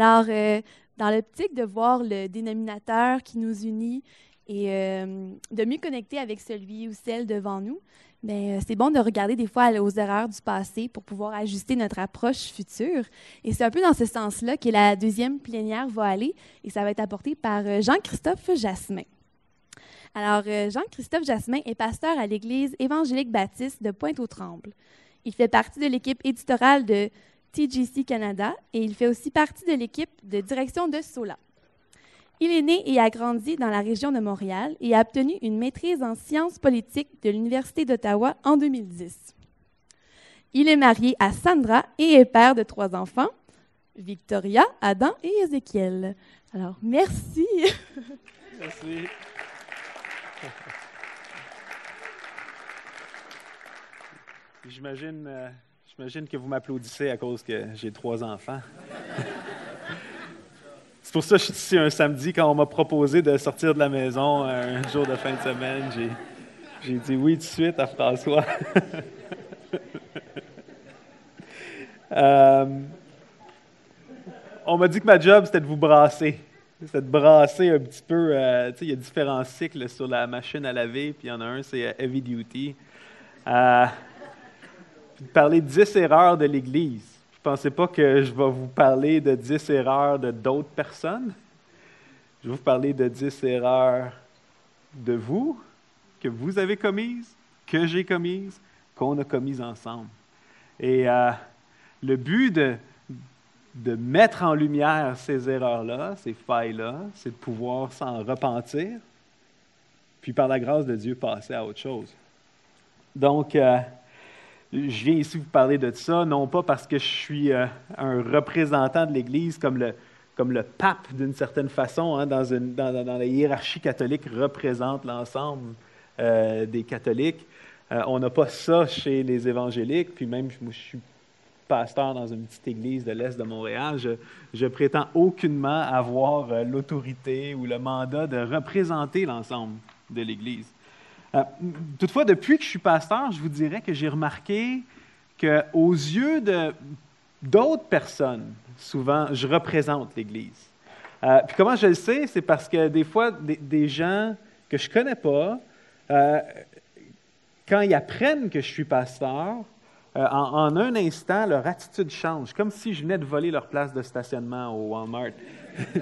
Alors, euh, dans l'optique de voir le dénominateur qui nous unit et euh, de mieux connecter avec celui ou celle devant nous, ben, c'est bon de regarder des fois aux erreurs du passé pour pouvoir ajuster notre approche future. Et c'est un peu dans ce sens-là que la deuxième plénière va aller et ça va être apporté par Jean-Christophe Jasmin. Alors, Jean-Christophe Jasmin est pasteur à l'Église évangélique baptiste de Pointe-aux-Trembles. Il fait partie de l'équipe éditorale de TGC Canada et il fait aussi partie de l'équipe de direction de SOLA. Il est né et a grandi dans la région de Montréal et a obtenu une maîtrise en sciences politiques de l'Université d'Ottawa en 2010. Il est marié à Sandra et est père de trois enfants, Victoria, Adam et Ézéchiel. Alors, merci. Merci. J'imagine euh, J'imagine que vous m'applaudissez à cause que j'ai trois enfants. C'est pour ça que je suis ici un samedi quand on m'a proposé de sortir de la maison un jour de fin de semaine. J'ai, dit oui tout de suite à François. Euh, on m'a dit que ma job, c'était de vous brasser. C'était de brasser un petit peu. Euh, il y a différents cycles sur la machine à laver, puis il y en a un, c'est heavy duty de parler de 10 erreurs de l'Église. Je ne pensais pas que je vais vous parler de 10 erreurs de d'autres personnes? Je vais vous parler de 10 erreurs de vous, que vous avez commises, que j'ai commises, qu'on a commises ensemble. Et euh, le but de, de mettre en lumière ces erreurs-là, ces failles-là, c'est de pouvoir s'en repentir, puis par la grâce de Dieu passer à autre chose. Donc, euh, je viens ici vous parler de ça, non pas parce que je suis euh, un représentant de l'Église comme le, comme le pape d'une certaine façon, hein, dans, une, dans, la hiérarchie catholique, représente l'ensemble euh, des catholiques. Euh, on n'a pas ça chez les évangéliques, puis même je suis pasteur dans une petite église de l'Est de Montréal, je, je prétends aucunement avoir l'autorité ou le mandat de représenter l'ensemble de l'Église. Euh, toutefois, depuis que je suis pasteur, je vous dirais que j'ai remarqué qu'aux yeux d'autres personnes, souvent, je représente l'Église. Euh, puis comment je le sais? C'est parce que des fois, des, gens que je ne connais pas, euh, quand ils apprennent que je suis pasteur, en, un instant, leur attitude change, comme si je venais de voler leur place de stationnement au Walmart.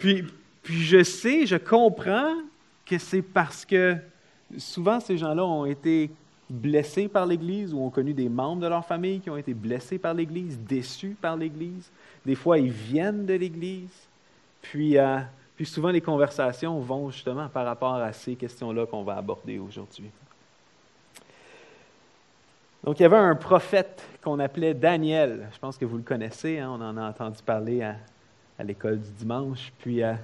puis je sais, je comprends que c'est parce que souvent ces gens-là ont été blessés par l'Église ou ont connu des membres de leur famille qui ont été blessés par l'Église, déçus par l'Église. Des fois, ils viennent de l'Église. Puis, euh, souvent, les conversations vont justement par rapport à ces questions-là qu'on va aborder aujourd'hui. Donc, il y avait un prophète qu'on appelait Daniel. Je pense que vous le connaissez, hein, on en a entendu parler à, l'école du dimanche. Puis, euh,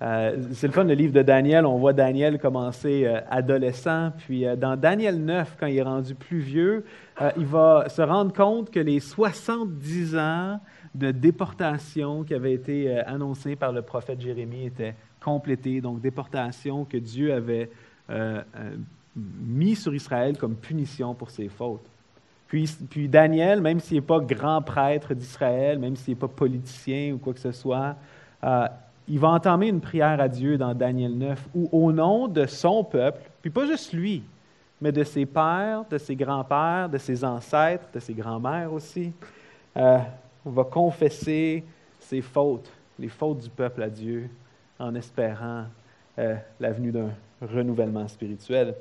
euh, c'est le fun, le livre de Daniel. On voit Daniel commencer euh, adolescent, puis euh, dans Daniel 9, quand il est rendu plus vieux, il va se rendre compte que les 70 ans de déportation qui avaient été annoncés par le prophète Jérémie étaient complétés. Donc, déportation que Dieu avait mis sur Israël comme punition pour ses fautes. Puis, puis Daniel, même s'il n'est pas grand prêtre d'Israël, même s'il n'est pas politicien ou quoi que ce soit, il va entamer une prière à Dieu dans Daniel 9, où au nom de son peuple, puis pas juste lui, mais de ses pères, de ses grands-pères, de ses ancêtres, de ses grands-mères aussi, euh, on va confesser ses fautes, les fautes du peuple à Dieu, en espérant euh, la venue d'un renouvellement spirituel.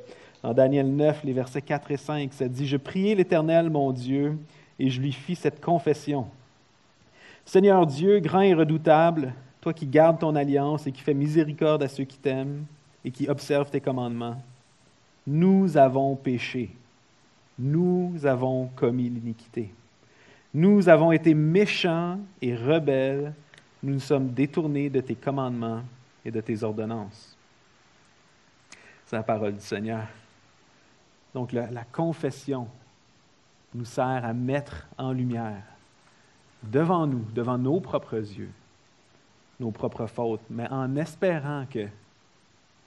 Dans Daniel 9, les versets 4 et 5, ça dit, Je priai l'Éternel, mon Dieu, et je lui fis cette confession. Seigneur Dieu, grand et redoutable, toi qui gardes ton alliance et qui fais miséricorde à ceux qui t'aiment et qui observent tes commandements, nous avons péché, nous avons commis l'iniquité. Nous avons été méchants et rebelles, nous nous sommes détournés de tes commandements et de tes ordonnances. C'est la parole du Seigneur. Donc la, la confession nous sert à mettre en lumière devant nous, devant nos propres yeux, nos propres fautes, mais en espérant que,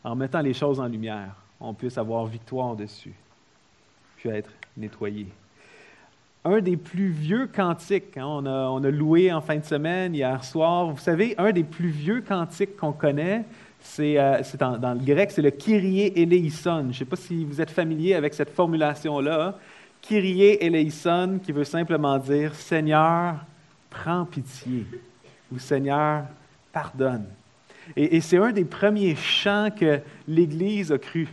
en mettant les choses en lumière, on puisse avoir victoire dessus, puis être nettoyé. un des plus vieux cantiques. Hein. on, a, on, a, loué en fin de semaine, hier soir. Vous savez, un des plus vieux cantiques qu'on connaît, c'est euh, dans, le grec, c'est le Kyrie eleison. Je ne sais pas si vous êtes familier avec cette formulation-là. Kyrie eleison, qui veut simplement dire Seigneur, prends pitié, ou Seigneur, pardonne. Et, c'est un des premiers chants que l'Église a cru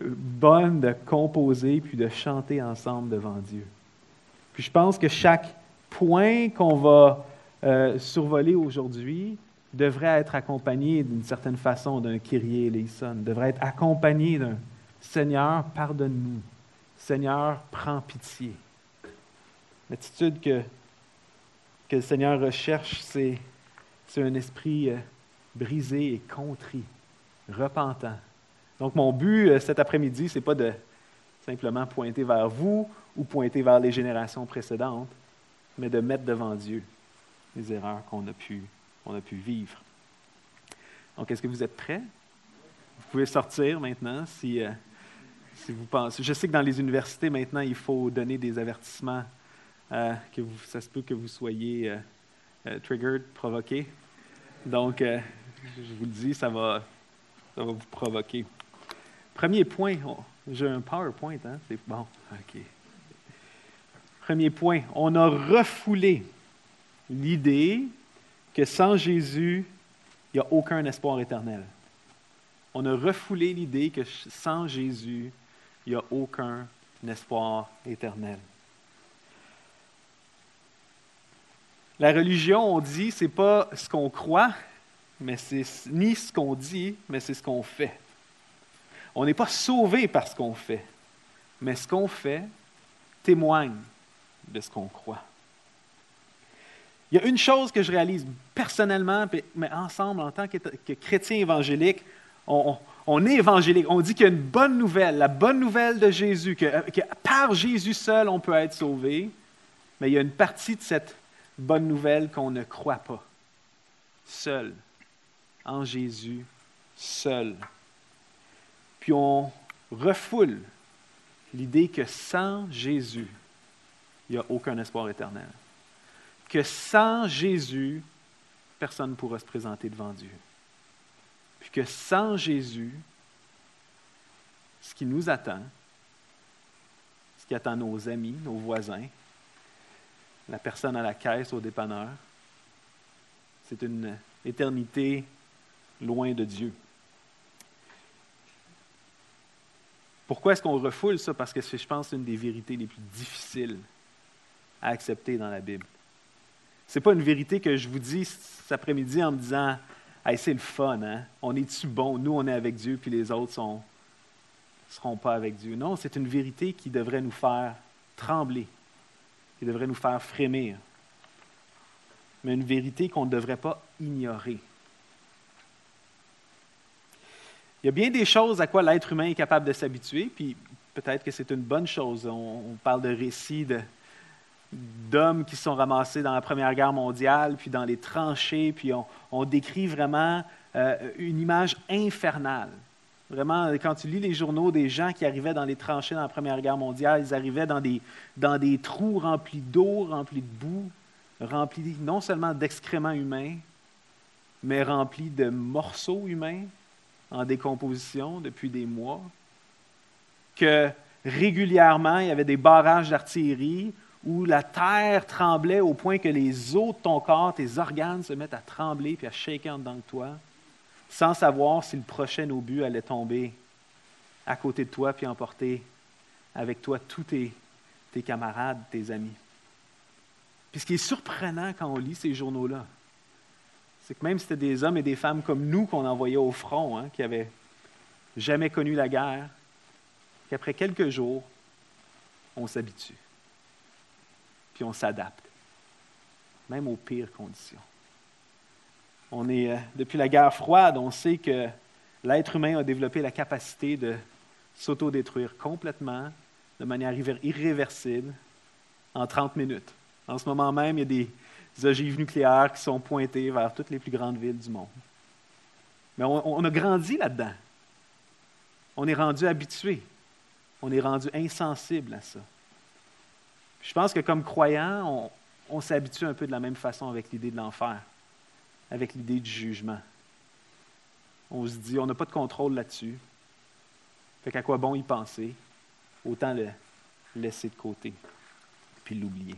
euh, bonne de composer puis de chanter ensemble devant Dieu. Puis je pense que chaque point qu'on va euh, survoler aujourd'hui devrait être accompagné d'une certaine façon d'un Kyrie eleison, devrait être accompagné d'un Seigneur, pardonne-nous. Seigneur, prends pitié. L'attitude que, que le Seigneur recherche, c'est, c'est un esprit euh, brisé et contrit, repentant. Donc, mon but euh, cet après-midi, ce n'est pas de simplement pointer vers vous ou pointer vers les générations précédentes, mais de mettre devant Dieu les erreurs qu'on a pu, a pu vivre. Donc, est-ce que vous êtes prêts? Vous pouvez sortir maintenant si, euh, si vous pensez. Je sais que dans les universités, maintenant, il faut donner des avertissements, que vous, ça se peut que vous soyez triggered, provoqué. Donc, je vous le dis, ça va, ça va vous provoquer. Premier point, j'ai un PowerPoint, hein? C'est bon. OK. Premier point, on a refoulé l'idée que sans Jésus, il n'y a aucun espoir éternel. On a refoulé l'idée que sans Jésus, il n'y a aucun espoir éternel. La religion, on dit, ce n'est pas ce qu'on croit, mais c'est ni ce qu'on dit, mais c'est ce qu'on fait. On n'est pas sauvé par ce qu'on fait, mais ce qu'on fait témoigne de ce qu'on croit. Il y a une chose que je réalise personnellement, mais ensemble, en tant que, chrétien évangélique, on, est évangélique. On dit qu'il y a une bonne nouvelle, la bonne nouvelle de Jésus, que, par Jésus seul, on peut être sauvé. Mais il y a une partie de cette bonne nouvelle qu'on ne croit pas. Seul, en Jésus, seul. Puis on refoule l'idée que sans Jésus, il n'y a aucun espoir éternel. Que sans Jésus, personne ne pourra se présenter devant Dieu. Puis que sans Jésus, ce qui nous attend, ce qui attend nos amis, nos voisins, la personne à la caisse, au dépanneur, c'est une éternité loin de Dieu. Pourquoi est-ce qu'on refoule ça? Parce que je pense c'est une des vérités les plus difficiles à accepter dans la Bible. Ce n'est pas une vérité que je vous dis cet après-midi en me disant hey, c'est le fun, hein? on est-tu bon? Nous, on est avec Dieu, puis les autres ne seront pas avec Dieu. Non, c'est une vérité qui devrait nous faire trembler, qui devrait nous faire frémir, mais une vérité qu'on ne devrait pas ignorer. Il y a bien des choses à quoi l'être humain est capable de s'habituer, puis peut-être que c'est une bonne chose. On, parle de récits d'hommes qui sont ramassés dans la Première Guerre mondiale, puis dans les tranchées, puis on, décrit vraiment euh, une image infernale. Vraiment, quand tu lis les journaux des gens qui arrivaient dans les tranchées dans la Première Guerre mondiale, ils arrivaient dans des, dans trous remplis d'eau, remplis de boue, remplis non seulement d'excréments humains, mais remplis de morceaux humains, en décomposition depuis des mois, que régulièrement, il y avait des barrages d'artillerie où la terre tremblait au point que les os de ton corps, tes organes se mettent à trembler puis à shaker en dedans de toi, sans savoir si le prochain obus allait tomber à côté de toi puis emporter avec toi tous tes, camarades, tes amis. Puis ce qui est surprenant quand on lit ces journaux-là, c'est que même si c'était des hommes et des femmes comme nous qu'on envoyait au front, hein, qui n'avaient jamais connu la guerre, qu'après quelques jours, on s'habitue. Puis on s'adapte, même aux pires conditions. On est, euh, depuis la guerre froide, on sait que l'être humain a développé la capacité de s'autodétruire complètement, de manière irréversible, en 30 minutes. En ce moment même, il y a des ogives nucléaires qui sont pointées vers toutes les plus grandes villes du monde. Mais on, a grandi là-dedans. On est rendu habitué. On est rendu insensible à ça. Je pense que comme croyants, on, on s'habitue un peu de la même façon avec l'idée de l'enfer, avec l'idée du jugement. On se dit, on n'a pas de contrôle là-dessus. Fait qu'à quoi bon y penser? Autant le laisser de côté, puis l'oublier.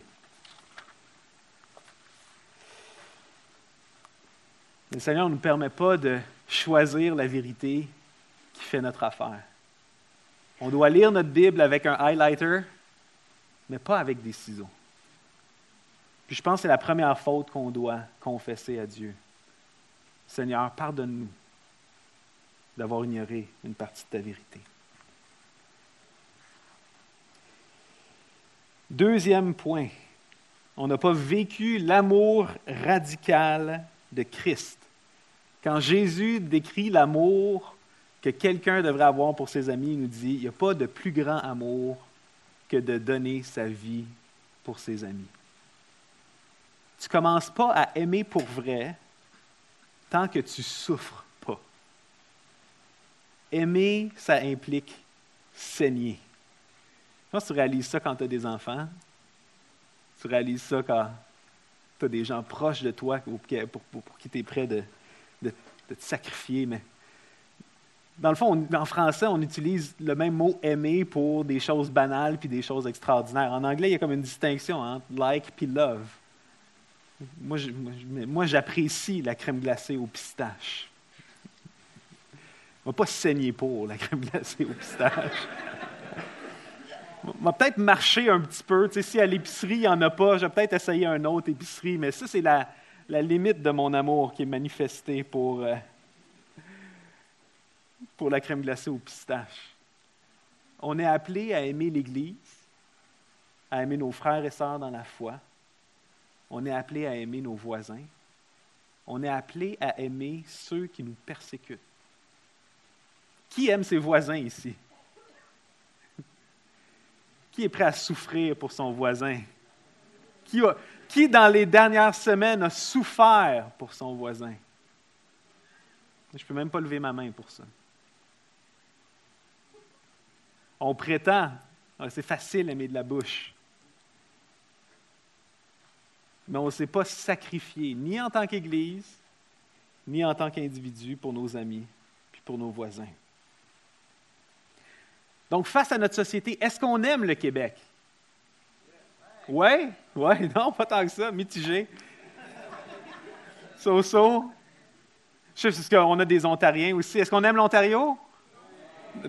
Le Seigneur ne nous permet pas de choisir la vérité qui fait notre affaire. On doit lire notre Bible avec un highlighter, mais pas avec des ciseaux. Puis je pense que c'est la première faute qu'on doit confesser à Dieu. Seigneur, pardonne-nous d'avoir ignoré une partie de ta vérité. Deuxième point, on n'a pas vécu l'amour radical de Christ. Quand Jésus décrit l'amour que quelqu'un devrait avoir pour ses amis, il nous dit, il n'y a pas de plus grand amour que de donner sa vie pour ses amis. Tu ne commences pas à aimer pour vrai tant que tu souffres pas. Aimer, ça implique saigner. Je pense que tu réalises ça quand tu as des enfants. Tu réalises ça quand tu as des gens proches de toi pour, qui tu es prêt de, de, te sacrifier. Mais dans le fond, en français, on utilise le même mot aimer pour des choses banales puis des choses extraordinaires. En anglais, il y a comme une distinction entre like puis love. Moi, j'apprécie la crème glacée au pistache. On va pas saigner pour la crème glacée au pistache. On va peut-être marcher un petit peu. Si à l'épicerie, il n'y en a pas, je vais peut-être essayer une autre épicerie, mais ça, c'est la, limite de mon amour qui est manifestée pour, euh, pour la crème glacée au pistache. On est appelé à aimer l'Église, à aimer nos frères et sœurs dans la foi. On est appelé à aimer nos voisins. On est appelé à aimer ceux qui nous persécutent. Qui aime ses voisins ici? Qui est prêt à souffrir pour son voisin? Qui, dans les dernières semaines, a souffert pour son voisin? Je ne peux même pas lever ma main pour ça. On prétend, ah, c'est facile aimer de la bouche. Mais on ne s'est pas sacrifié, ni en tant qu'Église, ni en tant qu'individu pour nos amis, puis pour nos voisins. Donc, face à notre société, est-ce qu'on aime le Québec? Oui? Oui? Non, pas tant que ça, mitigé. So-so. Je sais qu'on a des Ontariens aussi. Est-ce qu'on aime l'Ontario?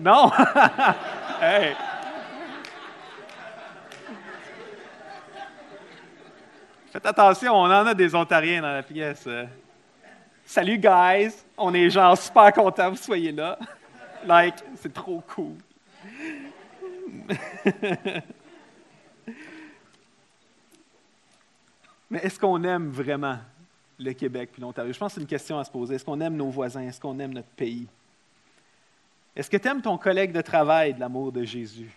Non? hey! Faites attention, on en a des Ontariens dans la pièce. Salut, guys! On est genre super contents vous soyez là. Like, c'est trop cool. Mais est-ce qu'on aime vraiment le Québec et l'Ontario? Je pense que c'est une question à se poser. Est-ce qu'on aime nos voisins? Est-ce qu'on aime notre pays? Est-ce que tu aimes ton collègue de travail de l'amour de Jésus?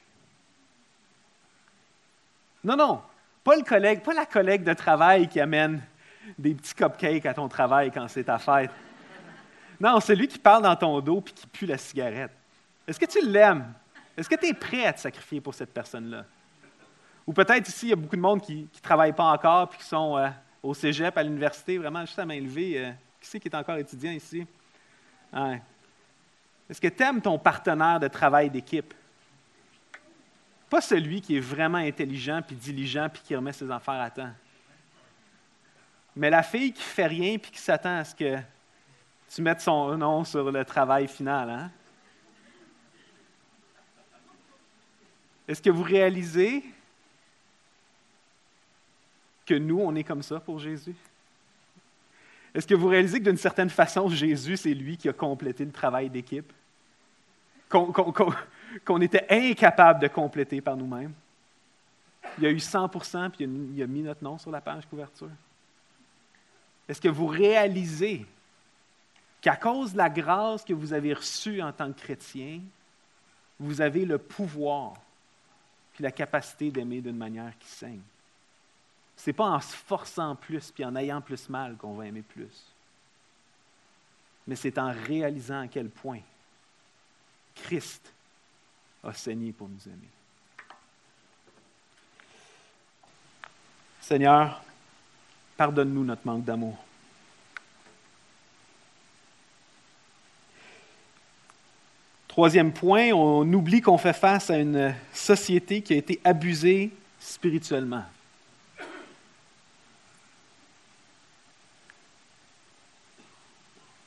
Non, non, pas le collègue, pas la collègue de travail qui amène des petits cupcakes à ton travail quand c'est ta fête. Non, c'est lui qui parle dans ton dos et qui pue la cigarette. Est-ce que tu l'aimes? Est-ce que tu es prêt à te sacrifier pour cette personne-là? Ou peut-être ici, il y a beaucoup de monde qui ne travaille pas encore puis qui sont euh, au cégep, à l'université, vraiment juste à main levée. Euh, qui c'est qui est encore étudiant ici? Est-ce que tu aimes ton partenaire de travail d'équipe? Pas celui qui est vraiment intelligent, puis diligent, puis qui remet ses affaires à temps. Mais la fille qui fait rien, puis qui s'attend à ce que tu mettes son nom sur le travail final. Hein? Est-ce que vous réalisez que nous, on est comme ça pour Jésus? Est-ce que vous réalisez que d'une certaine façon, Jésus, c'est lui qui a complété le travail d'équipe? Était incapable de compléter par nous-mêmes? Il y a eu 100% puis il a mis notre nom sur la page couverture. Est-ce que vous réalisez qu'à cause de la grâce que vous avez reçue en tant que chrétien, vous avez le pouvoir puis la capacité d'aimer d'une manière qui saigne? Ce n'est pas en se forçant plus puis en ayant plus mal qu'on va aimer plus. Mais c'est en réalisant à quel point Christ a saigné pour nous aimer. Seigneur, pardonne-nous notre manque d'amour. Troisième point, on oublie qu'on fait face à une société qui a été abusée spirituellement.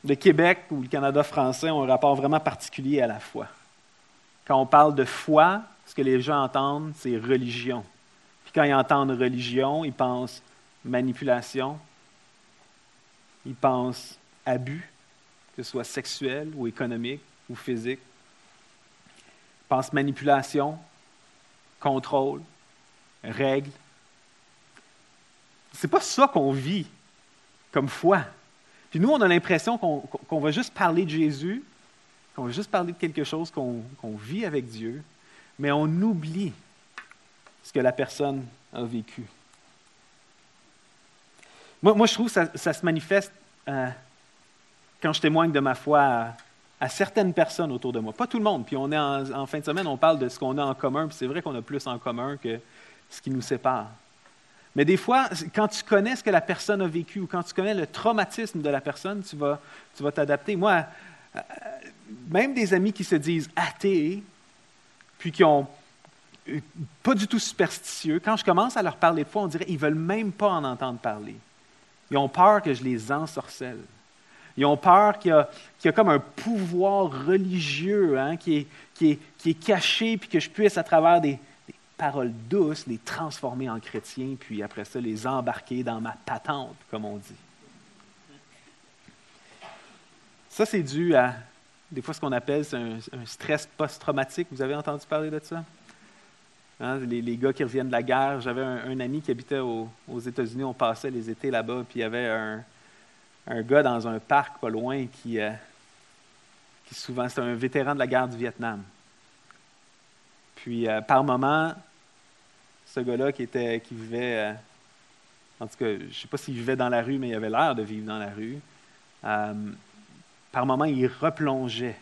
Le Québec ou le Canada français ont un rapport vraiment particulier à la foi. Quand on parle de foi, ce que les gens entendent, c'est religion. Puis quand ils entendent religion, ils pensent manipulation, ils pensent abus, que ce soit sexuel ou économique ou physique pense manipulation, contrôle, règle. C'est pas ça qu'on vit comme foi. Puis nous, on a l'impression qu'on va juste parler de Jésus, qu'on va juste parler de quelque chose qu'on vit avec Dieu, mais on oublie ce que la personne a vécu. Moi, moi je trouve que ça, se manifeste euh, quand je témoigne de ma foi à certaines personnes autour de moi. Pas tout le monde. Puis on est en, fin de semaine, on parle de ce qu'on a en commun, puis c'est vrai qu'on a plus en commun que ce qui nous sépare. Mais des fois, quand tu connais ce que la personne a vécu ou quand tu connais le traumatisme de la personne, tu vas, tu t'adapter. Moi, euh, même des amis qui se disent athées, puis qui ont euh, pas du tout superstitieux, quand je commence à leur parler de foi, on dirait qu'ils ne veulent même pas en entendre parler. Ils ont peur que je les ensorcelle. Ils ont peur qu'il y, a, comme un pouvoir religieux hein, qui, est, caché, puis que je puisse, à travers des, paroles douces, les transformer en chrétiens, puis après ça, les embarquer dans ma patente, comme on dit. Ça, c'est dû à, des fois, ce qu'on appelle un, stress post-traumatique. Vous avez entendu parler de ça? Hein, les, gars qui reviennent de la guerre. J'avais un, ami qui habitait aux États-Unis. On passait les étés là-bas, puis il y avait un, un gars dans un parc pas loin qui, euh, qui souvent, c'est un vétéran de la guerre du Vietnam. Puis, euh, par moment, ce gars-là qui, était, qui vivait, euh, en tout cas, je ne sais pas s'il vivait dans la rue, mais il avait l'air de vivre dans la rue. Par moment, il replongeait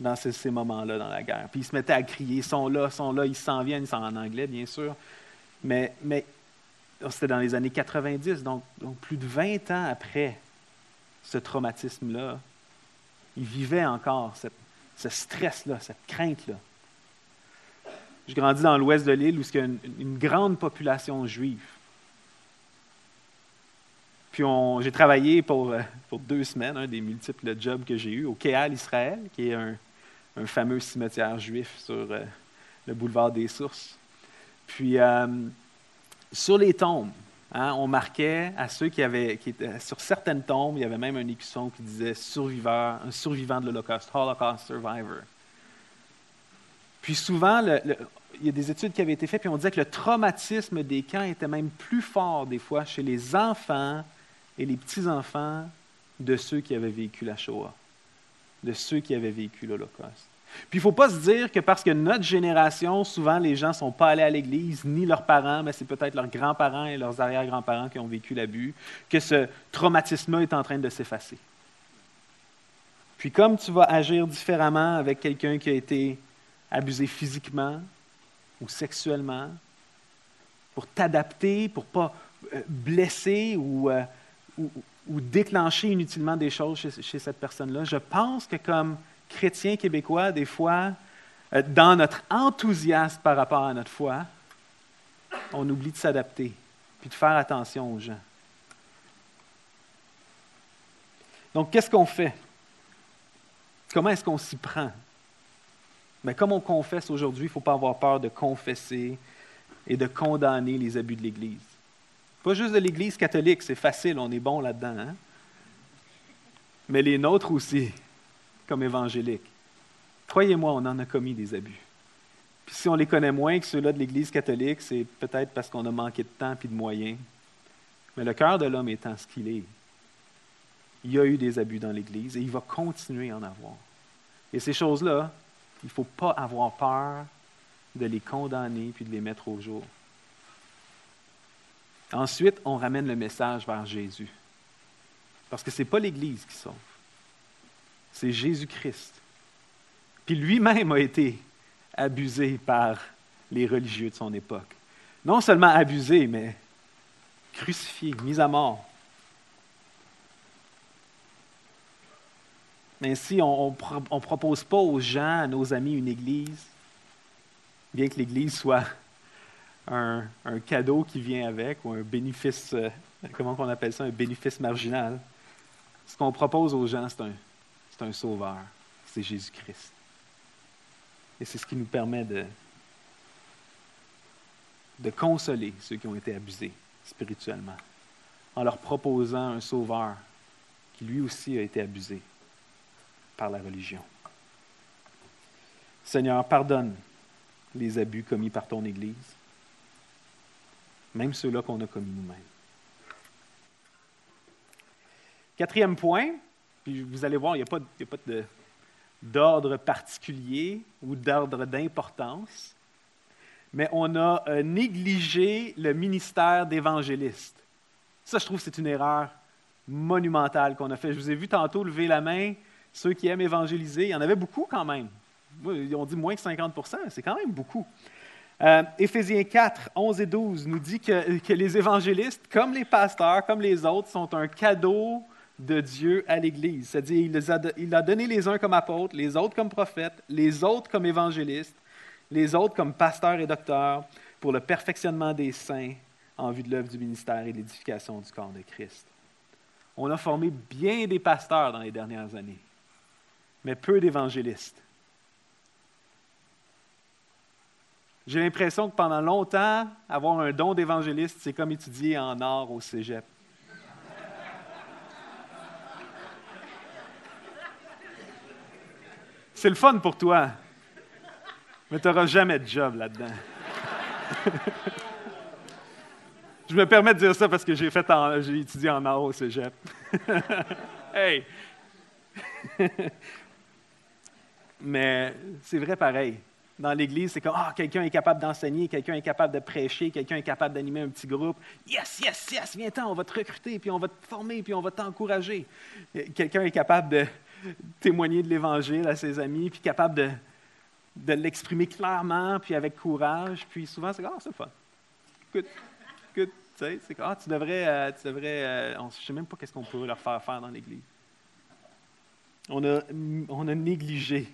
dans ces, moments-là dans la guerre. Puis il se mettait à crier, ils sont là, sont là, ils s'en viennent, ils sont en anglais, bien sûr. Mais, mais c'était dans les années 90, donc, donc plus de 20 ans après ce traumatisme-là, il vivait encore ce stress-là, cette crainte-là. Je grandis dans l'ouest de l'île où il y a une, grande population juive. Puis j'ai travaillé pour, euh, pour, deux semaines, un des multiples jobs que j'ai eus, au Kéal Israël, qui est un, fameux cimetière juif sur euh, le boulevard des Sources. Puis euh, sur les tombes, Hein, on marquait à ceux qui avaient, qui étaient, sur certaines tombes, il y avait même un écusson qui disait surviveur, un survivant de l'Holocauste, Holocaust Survivor. Puis souvent, il y a des études qui avaient été faites, puis on disait que le traumatisme des camps était même plus fort des fois chez les enfants et les petits-enfants de ceux qui avaient vécu la Shoah, de ceux qui avaient vécu l'Holocauste. Puis il ne faut pas se dire que parce que notre génération, souvent les gens ne sont pas allés à l'église, ni leurs parents, mais c'est peut-être leurs grands-parents et leurs arrière-grands-parents qui ont vécu l'abus, que ce traumatisme est en train de s'effacer. Puis comme tu vas agir différemment avec quelqu'un qui a été abusé physiquement ou sexuellement, pour t'adapter, pour ne pas euh, blesser euh, ou, déclencher inutilement des choses chez, chez cette personne-là, je pense que comme chrétiens québécois, des fois, euh, dans notre enthousiasme par rapport à notre foi, on oublie de s'adapter, puis de faire attention aux gens. Donc, qu'est-ce qu'on fait? Comment est-ce qu'on s'y prend? Mais comme on confesse aujourd'hui, il ne faut pas avoir peur de confesser et de condamner les abus de l'Église. Pas juste de l'Église catholique, c'est facile, on est bon là-dedans. Hein? Mais les nôtres aussi comme évangéliques. Croyez-moi, on en a commis des abus. Puis si on les connaît moins que ceux-là de l'Église catholique, c'est peut-être parce qu'on a manqué de temps et de moyens. Mais le cœur de l'homme étant ce qu'il est, il y a eu des abus dans l'Église et il va continuer à en avoir. Et ces choses-là, il ne faut pas avoir peur de les condamner puis de les mettre au jour. Ensuite, on ramène le message vers Jésus. Parce que ce n'est pas l'Église qui sauve c'est Jésus-Christ. Puis lui-même a été abusé par les religieux de son époque. Non seulement abusé, mais crucifié, mis à mort. Ainsi, on ne propose pas aux gens, à nos amis, une église, bien que l'église soit un, cadeau qui vient avec, ou un bénéfice, euh, comment on appelle ça, un bénéfice marginal. Ce qu'on propose aux gens, c'est un, un sauveur, c'est Jésus-Christ. Et c'est ce qui nous permet de consoler ceux qui ont été abusés spirituellement, en leur proposant un sauveur qui lui aussi a été abusé par la religion. Seigneur, pardonne les abus commis par ton Église, même ceux-là qu'on a commis nous-mêmes. Quatrième point, puis vous allez voir, il n'y a pas, d'ordre particulier ou d'ordre d'importance, mais on a euh, négligé le ministère d'évangéliste. Ça, je trouve c'est une erreur monumentale qu'on a fait. Je vous ai vu tantôt lever la main, ceux qui aiment évangéliser. Il y en avait beaucoup quand même. Ont dit moins que 50 c'est quand même beaucoup. Euh, Éphésiens 4, 11 et 12 nous dit que, les évangélistes, comme les pasteurs, comme les autres, sont un cadeau de Dieu à l'Église. C'est-à-dire, il a donné les uns comme apôtres, les autres comme prophètes, les autres comme évangélistes, les autres comme pasteurs et docteurs, pour le perfectionnement des saints en vue de l'œuvre du ministère et l'édification du corps de Christ. On a formé bien des pasteurs dans les dernières années, mais peu d'évangélistes. J'ai l'impression que pendant longtemps, avoir un don d'évangéliste, c'est comme étudier en art au cégep. C'est le fun pour toi, mais tu n'auras jamais de job là-dedans. Je me permets de dire ça parce que j'ai fait j'ai étudié en art au cégep. hey! mais c'est vrai pareil dans l'Église, c'est comme ah, quelqu'un est capable d'enseigner, quelqu'un est capable de prêcher, quelqu'un est capable d'animer un petit groupe. Yes, yes, yes, viens-t'en, on va te recruter, puis on va te former, puis on va t'encourager. Quelqu'un est capable de témoigner de l'Évangile à ses amis, puis capable de, de l'exprimer clairement, puis avec courage. Puis souvent, c'est ah, c'est fun. Good, good. Tu sais, c'est ah, tu devrais, euh, tu devrais euh, je ne sais même pas qu'est-ce qu'on peut leur faire faire dans l'Église. On a, on a négligé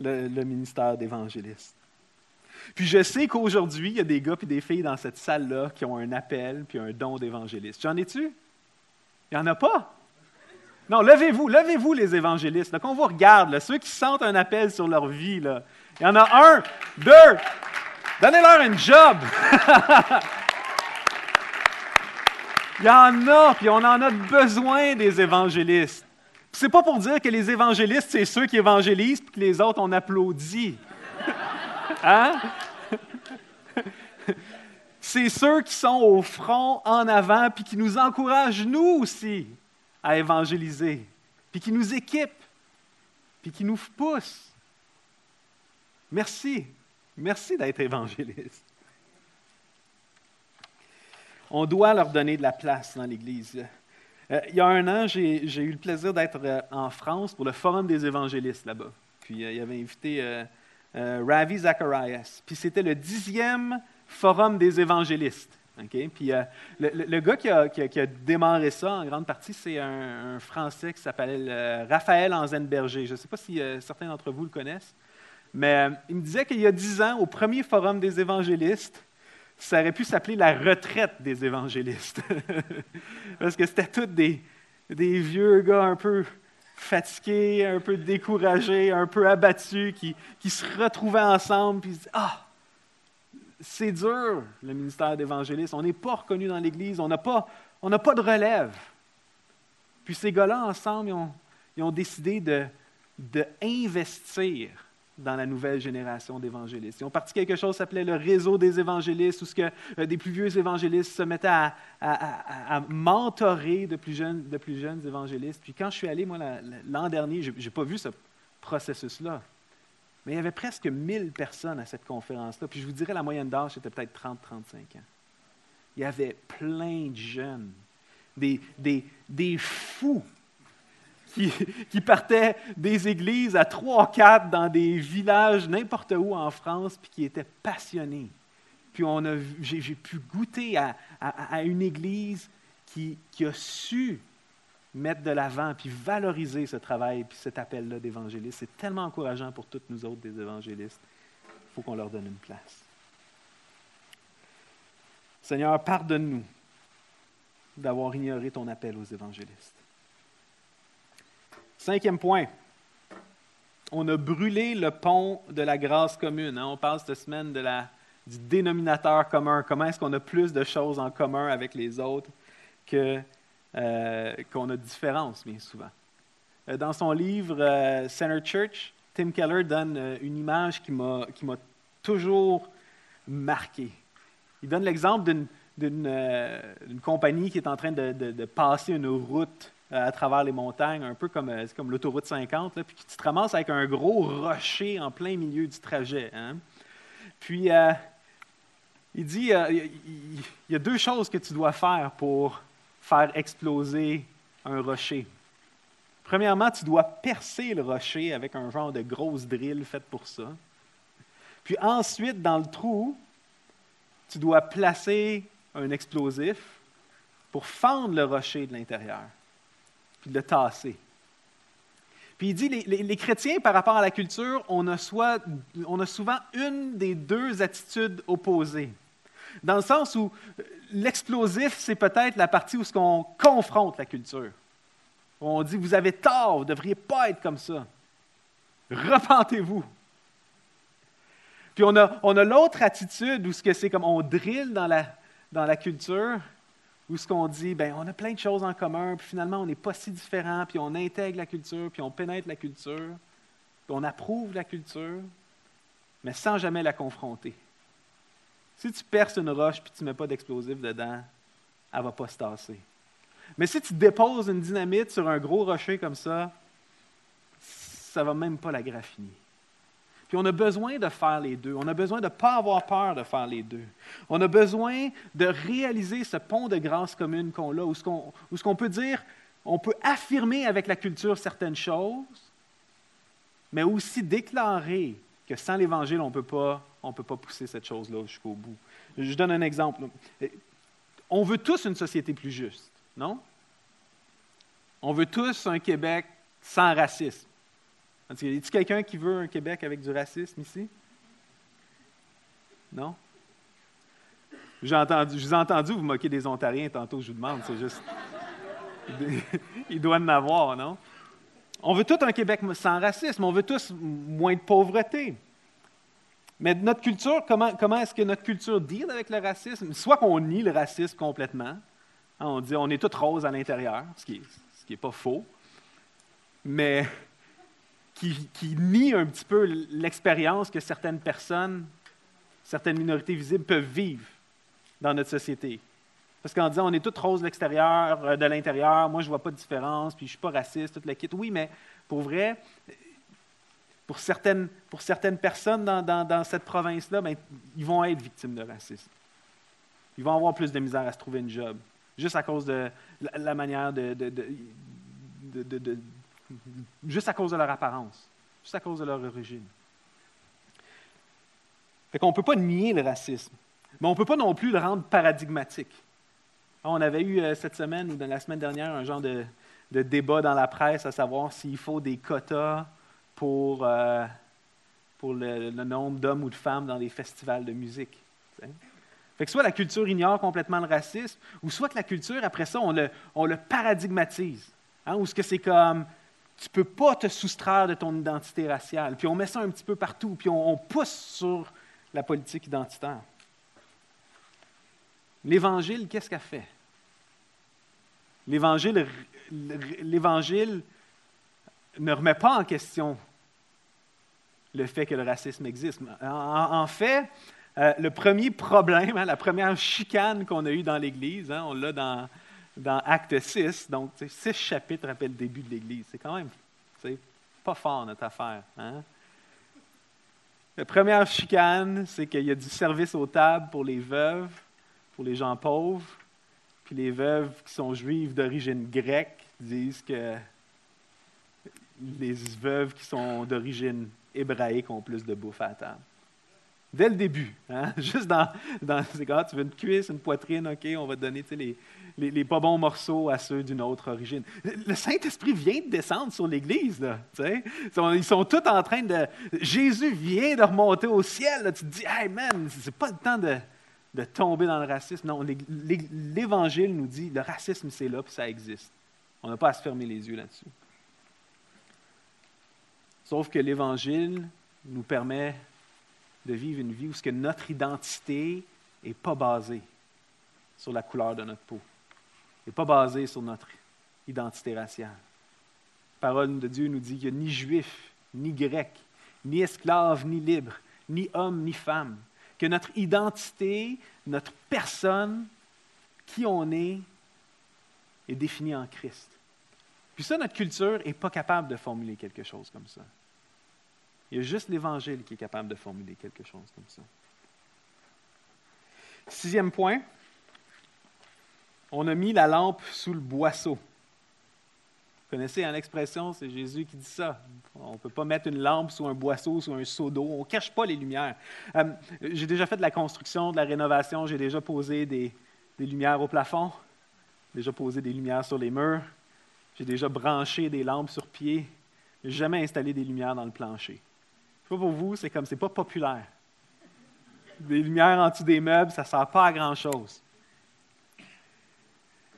le, ministère d'évangéliste. Puis je sais qu'aujourd'hui, il y a des gars et des filles dans cette salle-là qui ont un appel puis un don d'évangéliste. J'en ai-tu? Il n'y en a pas? Non, levez-vous, levez-vous les évangélistes. Qu'on vous regarde, ceux qui sentent un appel sur leur vie. Là. Il y en a un, deux. Donnez-leur un job. il y en a, puis on en a besoin des évangélistes. C'est pas pour dire que les évangélistes, c'est ceux qui évangélisent, puis que les autres, on applaudit. Hein? C'est ceux qui sont au front, en avant, puis qui nous encouragent, nous aussi, à évangéliser, puis qui nous équipent, puis qui nous poussent. Merci. Merci d'être évangéliste. On doit leur donner de la place dans l'Église. Euh, il y a un an, j'ai eu le plaisir d'être euh, en France pour le Forum des évangélistes là-bas. Puis euh, il avait invité Ravi Zacharias. Puis c'était le dixième Forum des évangélistes. Puis le, gars qui a, démarré ça en grande partie, c'est un, Français qui s'appelle Raphaël Anzenberger. Je ne sais pas si certains d'entre vous le connaissent, mais il me disait qu'il y a dix ans, au premier Forum des évangélistes, ça aurait pu s'appeler la retraite des évangélistes. Parce que c'était tous des, vieux gars un peu fatigués, un peu découragés, un peu abattus, qui, se retrouvaient ensemble et disaient Ah, c'est dur, le ministère d'évangéliste. On n'est pas reconnu dans l'Église, on n'a pas, pas de relève. Puis ces gars-là, ensemble, ils ont, décidé de, de dans la nouvelle génération d'évangélistes. Ils ont parti quelque chose qui s'appelait le réseau des évangélistes, où ce que, euh, des plus vieux évangélistes se mettaient à, mentorer de plus, jeunes, évangélistes. Puis quand je suis allé, moi, l'an dernier, je n'ai pas vu ce processus-là. Mais il y avait presque 1000 personnes à cette conférence-là. Puis je vous dirais, la moyenne d'âge, c'était peut-être 30-35 ans. Il y avait plein de jeunes, des, des fous qui, partaient des églises à trois, quatre dans des villages n'importe où en France, puis qui étaient passionnés, puis j'ai pu goûter à, une Église qui, qui, a su mettre de l'avant, puis valoriser ce travail, puis cet appel-là d'évangéliste. C'est tellement encourageant pour toutes nous autres des évangélistes. Il faut qu'on leur donne une place. Seigneur, pardonne-nous d'avoir ignoré ton appel aux évangélistes. Cinquième point, on a brûlé le pont de la grâce commune. Hein. On parle cette semaine du dénominateur commun. Comment est-ce qu'on a plus de choses en commun avec les autres que, euh, qu'on a de différences, bien souvent? Euh, dans son livre euh, Center Church, Tim Keller donne une image qui m'a, toujours marqué. Il donne l'exemple d'une, d'une, compagnie qui est en train de, passer une route à travers les montagnes, un peu comme, comme l'autoroute 50, puis tu te ramasses avec un gros rocher en plein milieu du trajet. Hein. Puis, il dit, il y a deux choses que tu dois faire pour faire exploser un rocher. Premièrement, tu dois percer le rocher avec un genre de grosse drille faite pour ça. Puis ensuite, dans le trou, tu dois placer un explosif pour fendre le rocher de l'intérieur, puis le tasser. Puis il dit, les, les, chrétiens, par rapport à la culture, on a, soit, on a souvent une des deux attitudes opposées. Dans le sens où l'explosif, c'est peut-être la partie où on confronte la culture. On dit, vous avez tort, vous ne devriez pas être comme ça. Repentez-vous. Puis on a, on a l'autre attitude où c'est comme on drille dans la, dans la culture, où ce qu'on dit, ben on a plein de choses en commun, puis finalement on n'est pas si différents, puis on intègre la culture, puis on pénètre la culture, puis on approuve la culture, mais sans jamais la confronter. Si tu perces une roche et tu ne mets pas d'explosif dedans, elle ne va pas se tasser. Mais si tu déposes une dynamite sur un gros rocher comme ça, ça ne va même pas la graffiner. Puis on a besoin de faire les deux. On a besoin de ne pas avoir peur de faire les deux. On a besoin de réaliser ce pont de grâce commune qu'on a, où ce qu'on peut dire, on peut affirmer avec la culture certaines choses, mais aussi déclarer que sans l'Évangile, on ne peut pas pousser cette chose-là jusqu'au bout. Je donne un exemple. On veut tous une société plus juste, non? On veut tous un Québec sans racisme. Y a-t-il quelqu'un qui veut un Québec avec du racisme ici? Non? J'ai entendu, je vous ai entendu vous moquer des Ontariens tantôt, je vous demande, c'est juste. Il doit en avoir, non? On veut tout un Québec sans racisme, on veut tous moins de pauvreté. Mais notre culture, comment, comment est-ce que notre culture deal avec le racisme? Soit qu'on nie le racisme complètement, hein, on dit on est tout rose à l'intérieur, ce qui n'est pas faux, mais qui, nie un petit peu l'expérience que certaines personnes, certaines minorités visibles peuvent vivre dans notre société. Parce qu'en disant on est tout rose de l'extérieur, euh, de l'intérieur, moi je ne vois pas de différence, puis je ne suis pas raciste, toute la kit. Oui, mais pour vrai, pour certaines, pour certaines personnes dans, cette province-là, ben, ils vont être victimes de racisme. Ils vont avoir plus de misère à se trouver une job, juste à cause de la, manière de, juste à cause de leur apparence, juste à cause de leur origine. Fait qu'on ne peut pas nier le racisme, mais on ne peut pas non plus le rendre paradigmatique. On avait eu euh, cette semaine ou la semaine dernière un genre de, débat dans la presse à savoir s'il faut des quotas pour, euh, pour le, nombre d'hommes ou de femmes dans les festivals de musique. Fait que soit la culture ignore complètement le racisme, ou soit que la culture, après ça, on le, on le paradigmatise. Hein, ou ce que c'est comme, tu ne peux pas te soustraire de ton identité raciale. Puis on met ça un petit peu partout, puis on, pousse sur la politique identitaire. L'Évangile, qu'est-ce qu'a fait? L'Évangile, l'Évangile ne remet pas en question le fait que le racisme existe. En, fait, euh, le premier problème, hein, la première chicane qu'on a eue dans l'Église, hein, on l'a dans, dans Acte 6, donc six chapitres après le début de l'Église. C'est quand même pas fort notre affaire. Hein? La première chicane, c'est qu'il y a du service aux tables pour les veuves, pour les gens pauvres, puis les veuves qui sont juives d'origine grecque disent que les veuves qui sont d'origine hébraïque ont plus de bouffe à table. Dès le début. Hein? Juste dans, c'est quand tu veux une cuisse, une poitrine, OK, on va donner les, les, pas bons morceaux à ceux d'une autre origine. Le Saint-Esprit vient de descendre sur l'Église. Là, ils sont tous en train de... Jésus vient de remonter au ciel. Tu te dis, hey man, c'est pas le temps de, de tomber dans le racisme. Non, l'Évangile nous dit, le racisme, c'est là, puis ça existe. On n'a pas à se fermer les yeux là-dessus. Sauf que l'Évangile nous permet de vivre une vie où ce que notre identité n'est pas basée sur la couleur de notre peau, n'est pas basée sur notre identité raciale. La parole de Dieu nous dit qu'il n'y a ni juif, ni grec, ni esclave, ni libre, ni homme, ni femme, que notre identité, notre personne, qui on est, est définie en Christ. Puis ça, notre culture n'est pas capable de formuler quelque chose comme ça. Il y a juste l'Évangile qui est capable de formuler quelque chose comme ça. Sixième point, on a mis la lampe sous le boisseau. Vous connaissez hein, l'expression, c'est Jésus qui dit ça. On ne peut pas mettre une lampe sous un boisseau, sous un seau d'eau. On ne cache pas les lumières. Euh, j'ai déjà fait de la construction, de la rénovation. J'ai déjà posé des, lumières au plafond, déjà posé des lumières sur les murs. J'ai déjà branché des lampes sur pied. n'ai jamais installé des lumières dans le plancher pour vous, c'est comme, c'est pas populaire. Des lumières en dessous des meubles, ça ne sert pas à grand-chose.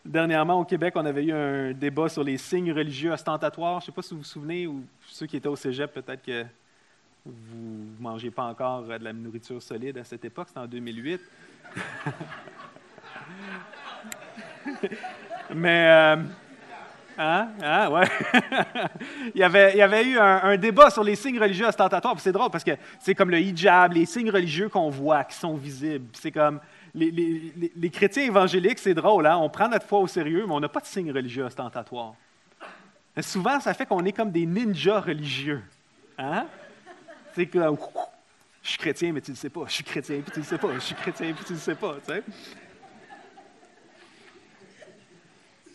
Dernièrement, au Québec, on avait eu un débat sur les signes religieux ostentatoires. Je ne sais pas si vous vous souvenez, ou ceux qui étaient au cégep, peut-être que vous ne mangez pas encore de la nourriture solide à cette époque, c'était en 2008. Mais euh, Hein? Hein? Ouais. il, y avait, il y avait eu un, débat sur les signes religieux ostentatoires. C'est drôle parce que c'est comme le hijab, les signes religieux qu'on voit, qui sont visibles. C'est comme les, les, chrétiens évangéliques, c'est drôle. Hein? On prend notre foi au sérieux, mais on n'a pas de signes religieux ostentatoires. souvent, ça fait qu'on est comme des ninjas religieux. Hein? C'est comme, je suis chrétien, mais tu ne le sais pas. Je suis chrétien, puis tu ne le sais pas. Je suis chrétien, puis tu ne le sais pas.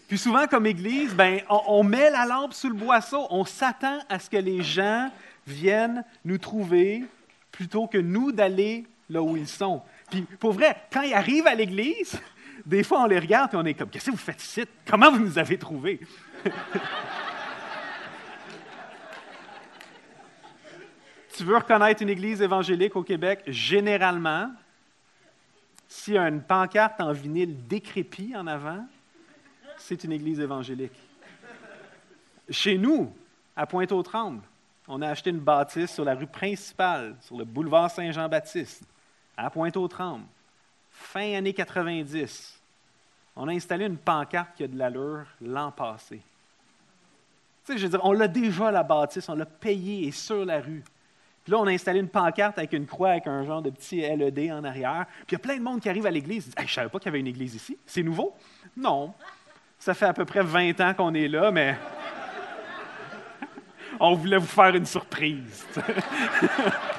Puis souvent, comme Église, ben, on, met la lampe sous le boisseau. On s'attend à ce que les gens viennent nous trouver plutôt que nous d'aller là où ils sont. Puis pour vrai, quand ils arrivent à l'Église, des fois on les regarde et on est comme Qu'est-ce que vous faites ici? Comment vous nous avez trouvés? Tu veux reconnaître une Église évangélique au Québec? Généralement, s'il y a une pancarte en vinyle décrépit en avant, c'est une église évangélique. Chez nous, à Pointe-aux-Trembles, on a acheté une bâtisse sur la rue principale, sur le boulevard Saint-Jean-Baptiste, à Pointe-aux-Trembles, fin années 90. On a installé une pancarte qui a de l'allure l'an passé. Tu sais, je veux dire, on l'a déjà, la bâtisse, on l'a payée et sur la rue. Puis là, on a installé une pancarte avec une croix, avec un genre de petit LED en arrière. Puis il y a plein de monde qui arrive à l'église. je ne savais pas qu'il y avait une église ici. C'est nouveau? Non. Ça fait à peu près 20 ans qu'on est là, mais on voulait vous faire une surprise.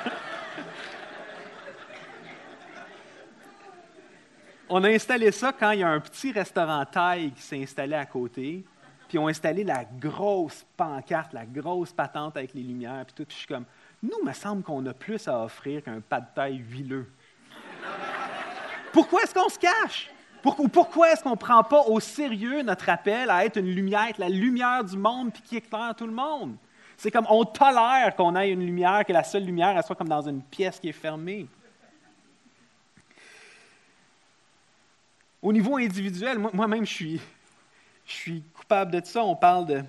on a installé ça quand il y a un petit restaurant taille qui s'est installé à côté. Puis on a installé la grosse pancarte, la grosse patente avec les lumières, puis tout. Puis je suis comme, nous, il me semble qu'on a plus à offrir qu'un pas de taille huileux. Pourquoi est-ce qu'on se cache? Pourquoi est-ce qu'on ne prend pas au sérieux notre appel à être une lumière, être la lumière du monde puis qui éclaire tout le monde? C'est comme on tolère qu'on ait une lumière, que la seule lumière elle soit comme dans une pièce qui est fermée. Au niveau individuel, moi-même, je suis, coupable de ça. On parle de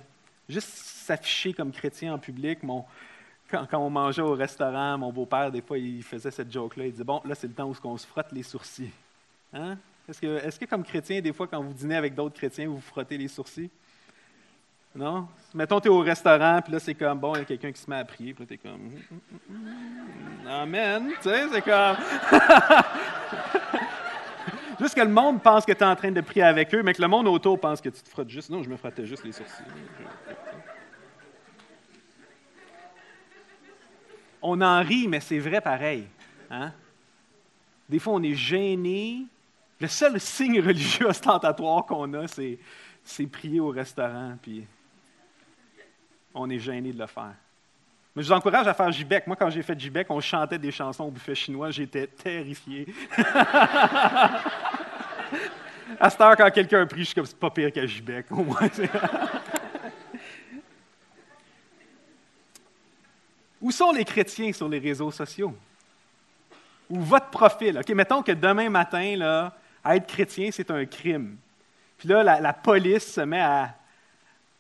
juste s'afficher comme chrétien en public. Mon, quand, on mangeait au restaurant, mon beau-père, des fois, il faisait cette joke-là. Il disait Bon, là, c'est le temps où on se frotte les sourcils. Hein? Est-ce que, est que, comme chrétien, des fois, quand vous dînez avec d'autres chrétiens, vous vous frottez les sourcils? Non? Mettons, tu es au restaurant, puis là, c'est comme, bon, il y a quelqu'un qui se met à prier, puis là, tu es comme, hum, hum, hum, Amen. Tu sais, c'est comme. Juste que le monde pense que tu es en train de prier avec eux, mais que le monde autour pense que tu te frottes juste. Non, je me frottais juste les sourcils. On en rit, mais c'est vrai pareil. Hein? Des fois, on est gêné le seul signe religieux ostentatoire qu'on a, c'est prier au restaurant, puis on est gêné de le faire. Mais je vous encourage à faire Jibec. Moi, quand j'ai fait Jibec, on chantait des chansons au buffet chinois. J'étais terrifié. à cette heure, quand quelqu'un prie, je suis comme, c'est pas pire qu'à Jibec, au moins. Où sont les chrétiens sur les réseaux sociaux? Ou votre profil? OK, mettons que demain matin, là, être chrétien, c'est un crime. Puis là, la, police se met à,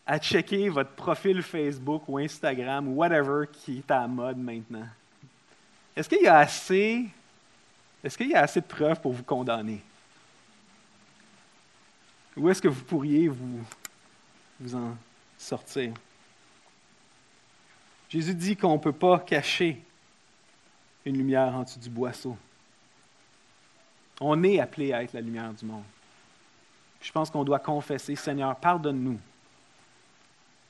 à, checker votre profil Facebook ou Instagram ou whatever qui est à la mode maintenant. Est-ce qu'il y a assez, est-ce qu'il y a assez de preuves pour vous condamner? Où est-ce que vous pourriez vous, vous en sortir? Jésus dit qu'on ne peut pas cacher une lumière en dessous du boisseau. On est appelé à être la lumière du monde. Je pense qu'on doit confesser, Seigneur, pardonne-nous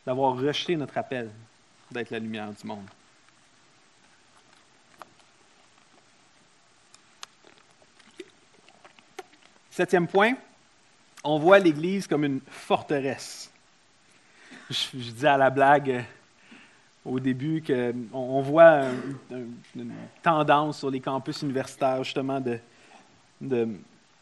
d'avoir rejeté notre appel d'être la lumière du monde. Septième point, on voit l'Église comme une forteresse. Je, dis à la blague au début qu'on voit une tendance sur les campus universitaires justement de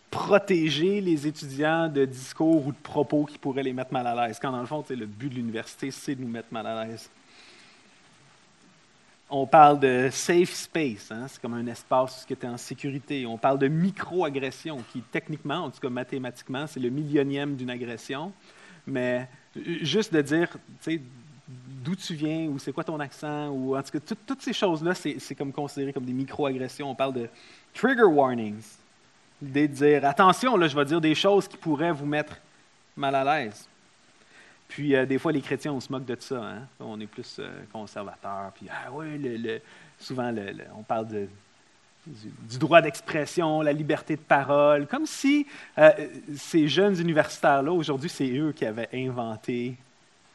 protéger les étudiants de discours ou de propos qui pourraient les mettre mal à l'aise. Quand dans le fond, le but de l'université, c'est de nous mettre mal à l'aise. On parle de safe space, hein, c'est comme un espace qui était en sécurité. On parle de micro-agression, qui techniquement, en tout cas mathématiquement, c'est le millionième d'une agression. Mais juste de dire, d'où tu viens, ou c'est quoi ton accent, ou en tout cas, toutes ces choses-là, c'est comme considéré comme des micro-agressions. On parle de trigger warnings, L'idée de dire, attention, là, je vais dire des choses qui pourraient vous mettre mal à l'aise. Puis, euh, des fois, les chrétiens, on se moque de ça. Hein. On est plus euh, conservateurs. Puis, ah oui, le, souvent, on parle du, droit d'expression, la liberté de parole, comme si euh, ces jeunes universitaires-là, aujourd'hui, c'est eux qui avaient inventé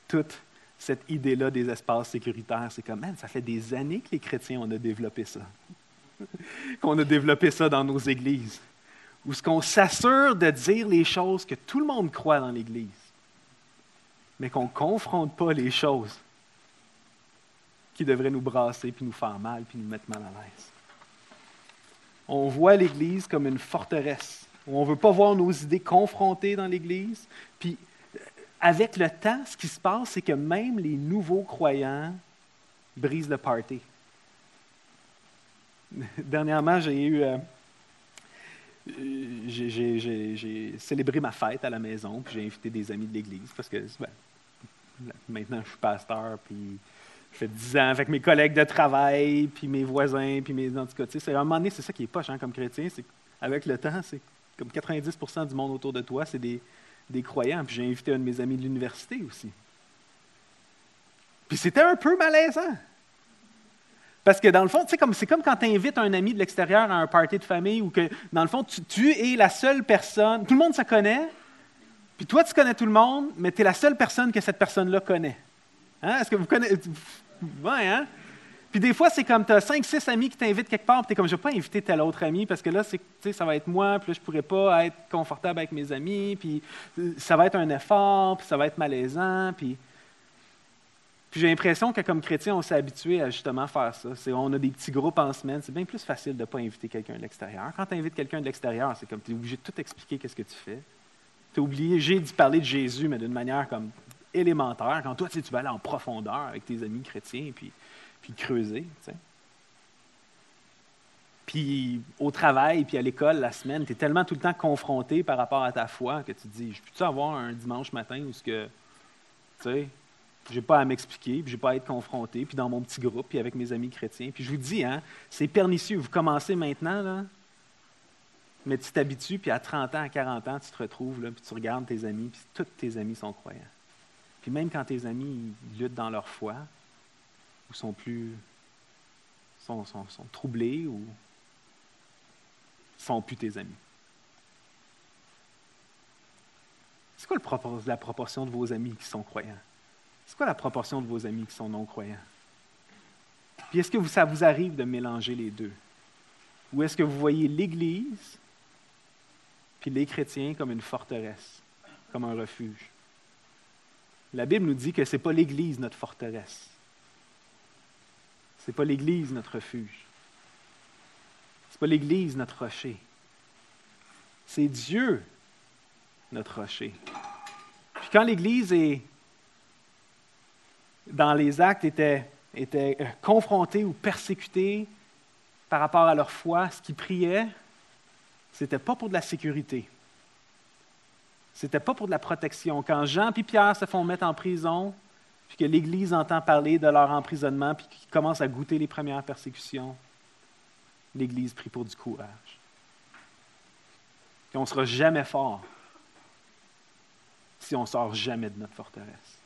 toute cette idée-là des espaces sécuritaires. C'est comme, man, ça fait des années que les chrétiens, on a développé ça. Qu'on a développé ça dans nos églises où ce qu'on s'assure de dire les choses que tout le monde croit dans l'Église, mais qu'on ne confronte pas les choses qui devraient nous brasser, puis nous faire mal, puis nous mettre mal à l'aise. On voit l'Église comme une forteresse, où on ne veut pas voir nos idées confrontées dans l'Église. Puis, avec le temps, ce qui se passe, c'est que même les nouveaux croyants brisent le party. Dernièrement, j'ai eu... Euh, j'ai célébré ma fête à la maison, puis j'ai invité des amis de l'Église, parce que ben, maintenant je suis pasteur, puis je fais 10 ans avec mes collègues de travail, puis mes voisins, puis mes... Tout cas, à un moment donné, c'est ça qui est poche hein, comme chrétien, c'est avec le temps, c'est comme 90% du monde autour de toi, c'est des, des croyants. Puis j'ai invité un de mes amis de l'université aussi. Puis c'était un peu malaisant. Parce que dans le fond, c'est comme, quand tu invites un ami de l'extérieur à un party de famille ou que, dans le fond, tu, es la seule personne, tout le monde se connaît, puis toi, tu connais tout le monde, mais tu es la seule personne que cette personne-là connaît. Hein? Est-ce que vous connaissez. Ouais, hein? Puis des fois, c'est comme tu as cinq, six amis qui t'invitent quelque part, puis tu es comme je ne vais pas inviter tel autre ami parce que là, ça va être moi, puis là, je ne pourrais pas être confortable avec mes amis, puis euh, ça va être un effort, puis ça va être malaisant, puis. Puis j'ai l'impression que comme chrétien, on s'est habitué à justement faire ça. on a des petits groupes en semaine. C'est bien plus facile de ne pas inviter quelqu'un de l'extérieur. Quand tu invites quelqu'un de l'extérieur, c'est comme tu es obligé de tout expliquer qu'est-ce que tu fais. Tu es obligé d'y parler de Jésus, mais d'une manière comme élémentaire. Quand toi, tu, vas aller en profondeur avec tes amis chrétiens, puis, puis creuser. Puis au travail, puis à l'école, la semaine, tu es tellement tout le temps confronté par rapport à ta foi que tu te dis, je peux-tu avoir un dimanche matin où ce que, tu sais, je n'ai pas à m'expliquer, puis je n'ai pas à être confronté, puis dans mon petit groupe, puis avec mes amis chrétiens. Puis je vous dis, hein, c'est pernicieux. Vous commencez maintenant, là, mais tu t'habitues, puis à 30 ans, à 40 ans, tu te retrouves, là, puis tu regardes tes amis, puis tous tes amis sont croyants. Puis même quand tes amis luttent dans leur foi, ou sont plus. sont troublés, ou sont plus tes amis. C'est quoi la proportion de vos amis qui sont croyants? C'est quoi la proportion de vos amis qui sont non-croyants? Puis est-ce que ça vous arrive de mélanger les deux? Ou est-ce que vous voyez l'Église puis les chrétiens comme une forteresse, comme un refuge? La Bible nous dit que ce n'est pas l'Église notre forteresse. Ce n'est pas l'Église notre refuge. Ce n'est pas l'Église notre rocher. C'est Dieu notre rocher. Puis quand l'Église est dans les actes était euh, confrontée ou persécutée par rapport à leur foi, ce qu'ils priaient, ce n'était pas pour de la sécurité. Ce n'était pas pour de la protection. Quand Jean et Pierre se font mettre en prison, puis que l'Église entend parler de leur emprisonnement, puis qu'ils commencent à goûter les premières persécutions, l'Église prie pour du courage. Et on ne sera jamais fort si on ne sort jamais de notre forteresse.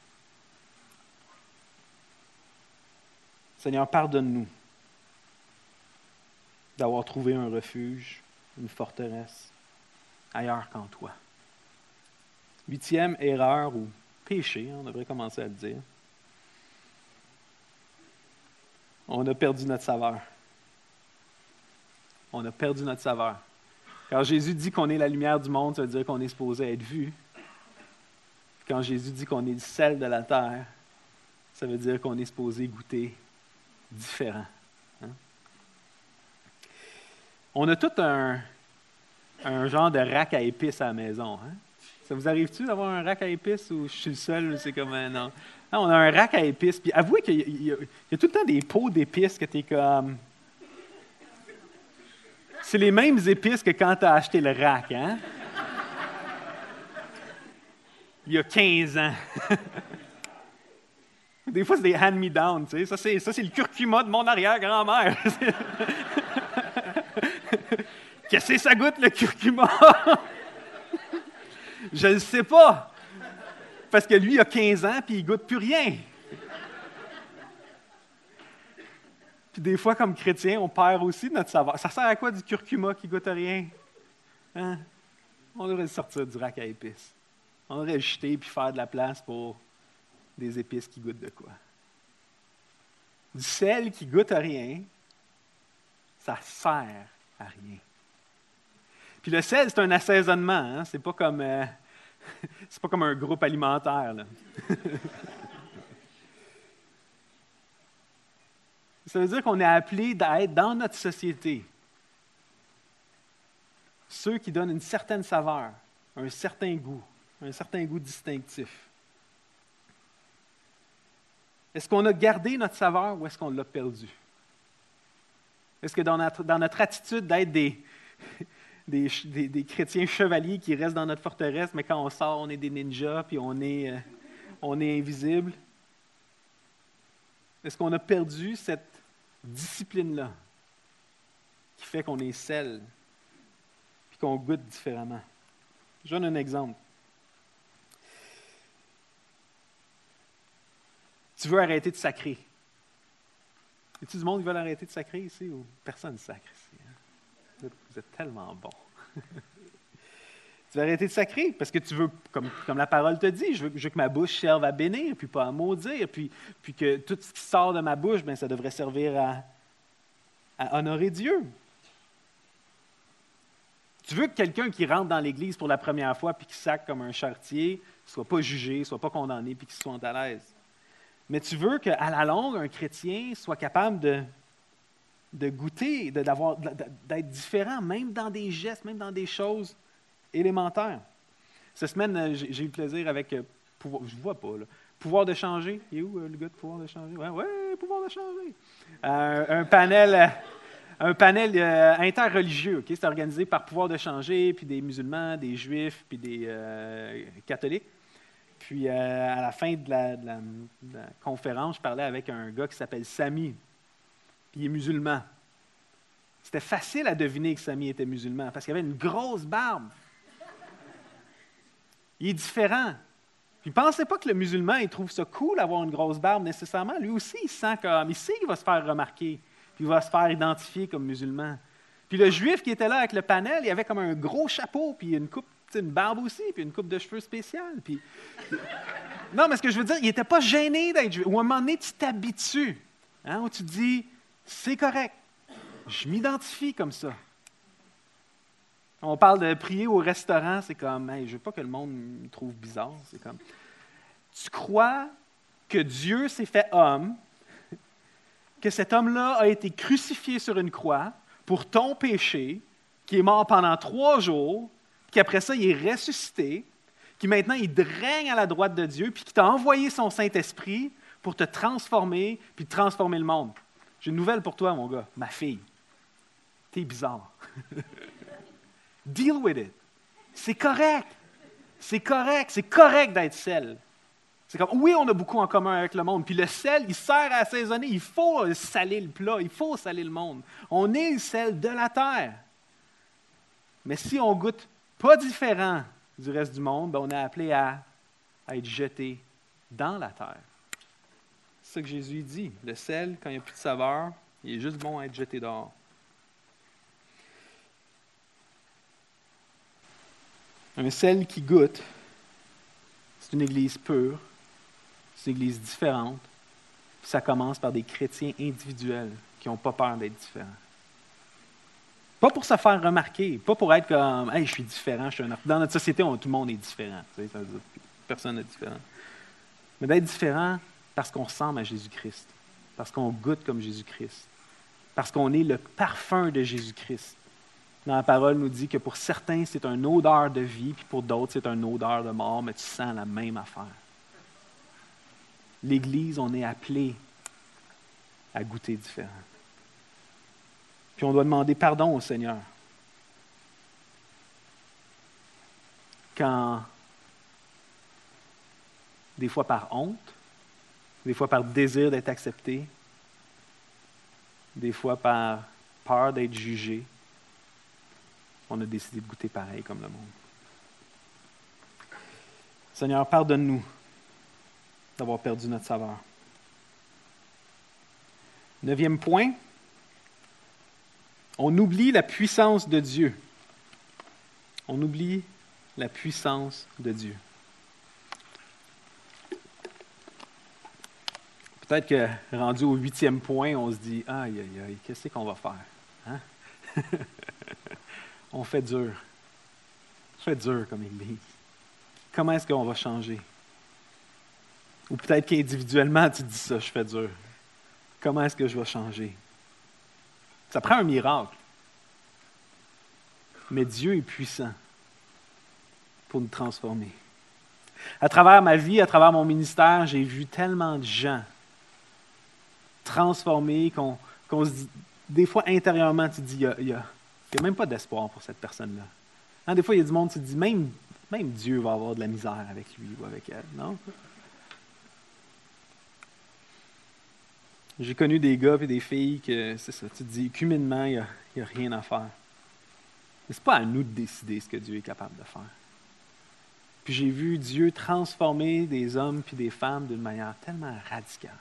Seigneur, pardonne-nous d'avoir trouvé un refuge, une forteresse ailleurs qu'en toi. Huitième erreur ou péché, on devrait commencer à le dire. On a perdu notre saveur. On a perdu notre saveur. Quand Jésus dit qu'on est la lumière du monde, ça veut dire qu'on est supposé être vu. Quand Jésus dit qu'on est le sel de la terre, ça veut dire qu'on est supposé goûter différent. Hein? On a tout un, un, genre de rack à épices à la maison. Hein? Ça vous arrive-tu d'avoir un rack à épices ou je suis le seul? C'est comme non. On a un rack à épices. Puis avouez qu'il y, y, a tout le temps des pots d'épices que tu es comme. C'est les mêmes épices que quand tu as acheté le rack, hein? Il y a 15 ans. Des fois, c'est des hand-me-down, tu sais. Ça, c'est, ça, c'est le curcuma de mon arrière-grand-mère. Qu'est-ce que ça goûte, le curcuma? Je ne sais pas. Parce que lui, il a 15 ans, puis il goûte plus rien. Puis des fois, comme chrétien, on perd aussi notre savoir. Ça sert à quoi du curcuma qui goûte rien? Hein? On devrait sortir du rack à épices. On devrait le jeter puis faire de la place pour des épices qui goûtent de quoi? Du sel qui goûte à rien, ça sert à rien. Puis le sel, c'est un assaisonnement, hein? c'est pas comme euh, c'est pas comme un groupe alimentaire. Ça veut dire qu'on est appelé à être dans notre société ceux qui donnent une certaine saveur, un certain goût, un certain goût distinctif. Est-ce qu'on a gardé notre saveur ou est-ce qu'on l'a perdu? Est-ce que dans notre, attitude d'être des, chrétiens chevaliers qui restent dans notre forteresse, mais quand on sort, on est des ninjas, puis on est, euh, est invisible? Est-ce qu'on a perdu cette discipline-là qui fait qu'on est sel, puis qu'on goûte différemment? Je donne un exemple. Tu veux arrêter de sacrer. Y a-t-il du monde qui veut arrêter de sacrer ici ou personne ne sacre ici? Hein? Vous, êtes, tellement bon. tu veux arrêter de sacrer parce que tu veux, comme, la parole te dit, je veux, que ma bouche serve à bénir, puis pas à maudire, puis, que tout ce qui sort de ma bouche, bien, ça devrait servir à, honorer Dieu. Tu veux que quelqu'un qui rentre dans l'Église pour la première fois puis qui sacre comme un chartier ne soit pas jugé, ne soit pas condamné puis qu'il soit à l'aise. Mais tu veux qu'à la longue, un chrétien soit capable de, de goûter, d'être différent, même dans des gestes, même dans des choses élémentaires. Cette semaine, euh, j'ai eu le plaisir avec euh, pouvoir, je vois pas, là, pouvoir de changer. Il est où euh, le gars de pouvoir de changer? Oui, ouais, pouvoir de changer. un panel, un panel interreligieux, ok? c'est organisé par pouvoir de changer, puis des musulmans, des juifs, puis des catholiques. Puis euh, à la fin de la, conférence, je parlais avec un gars qui s'appelle Samy. Puis il est musulman. C'était facile à deviner que Samy était musulman parce qu'il avait une grosse barbe. Il est différent. Puis ne pensez pas que le musulman, il trouve ça cool d'avoir une grosse barbe nécessairement. Lui aussi, il sent comme, il sait qu'il va se faire remarquer, puis il va se faire identifier comme musulman. Puis le juif qui était là avec le panel, il avait comme un gros chapeau, puis une coupe une barbe aussi, puis une coupe de cheveux spéciale. Puis... non, mais ce que je veux dire, il n'était pas gêné d'être juif. Ou à un moment donné, tu t'habitues. Hein, où tu te dis, c'est correct. Je m'identifie comme ça. On parle de prier au restaurant, c'est comme, je ne veux pas que le monde me trouve bizarre. C'est comme, tu crois que Dieu s'est fait homme, que cet homme-là a été crucifié sur une croix pour ton péché, qui est mort pendant trois jours, qu'après ça, il est ressuscité, qui maintenant il règne à la droite de Dieu, puis qui t'a envoyé son Saint-Esprit pour te transformer, puis transformer le monde. J'ai une nouvelle pour toi, mon gars, ma fille. T'es bizarre. Deal with it. C'est correct. C'est correct. C'est correct d'être sel. C'est comme, oui, on a beaucoup en commun avec le monde. Puis le sel, il sert à assaisonner. Il faut saler le plat. Il faut saler le monde. On est le sel de la terre. Mais si on goûte pas différent du reste du monde, ben, on est appelé à, être jeté dans la terre. C'est ce que Jésus dit. Le sel, quand il n'y a plus de saveur, il est juste bon à être jeté dehors. Un sel qui goûte, c'est une église pure, c'est une église différente. Ça commence par des chrétiens individuels qui n'ont pas peur d'être différents. Pas pour se faire remarquer, pas pour être comme Hey, je suis différent, je suis un Dans notre société, tout le monde est différent. personne n'est différent. Mais d'être différent parce qu'on ressemble à Jésus-Christ, parce qu'on goûte comme Jésus-Christ, parce qu'on est le parfum de Jésus-Christ. Dans la parole, nous dit que pour certains, c'est une odeur de vie, puis pour d'autres, c'est une odeur de mort, mais tu sens la même affaire. L'Église, on est appelé à goûter différent. Puis on doit demander pardon au Seigneur. Quand, des fois par honte, des fois par désir d'être accepté, des fois par peur d'être jugé, on a décidé de goûter pareil comme le monde. Seigneur, pardonne-nous d'avoir perdu notre saveur. Neuvième point, on oublie la puissance de Dieu. On oublie la puissance de Dieu. Peut-être que rendu au huitième point, on se dit Aïe, aïe, aïe, qu'est-ce qu'on va faire hein? On fait dur. On fait dur comme Église. Comment est-ce qu'on va changer? Ou peut-être qu'individuellement, tu dis ça je fais dur. Comment est-ce que je vais changer? Ça prend un miracle. Mais Dieu est puissant pour nous transformer. À travers ma vie, à travers mon ministère, j'ai vu tellement de gens transformés qu'on se dit, des fois intérieurement, tu te dis, il n'y a, même pas d'espoir pour cette personne-là. Hein, des fois, il y a du monde, tu te dis, même, même Dieu va avoir de la misère avec lui ou avec elle, non? J'ai connu des gars et des filles que, c'est ça, tu te dis, cumulement, il n'y a, rien à faire. Mais ce pas à nous de décider ce que Dieu est capable de faire. Puis j'ai vu Dieu transformer des hommes puis des femmes d'une manière tellement radicale.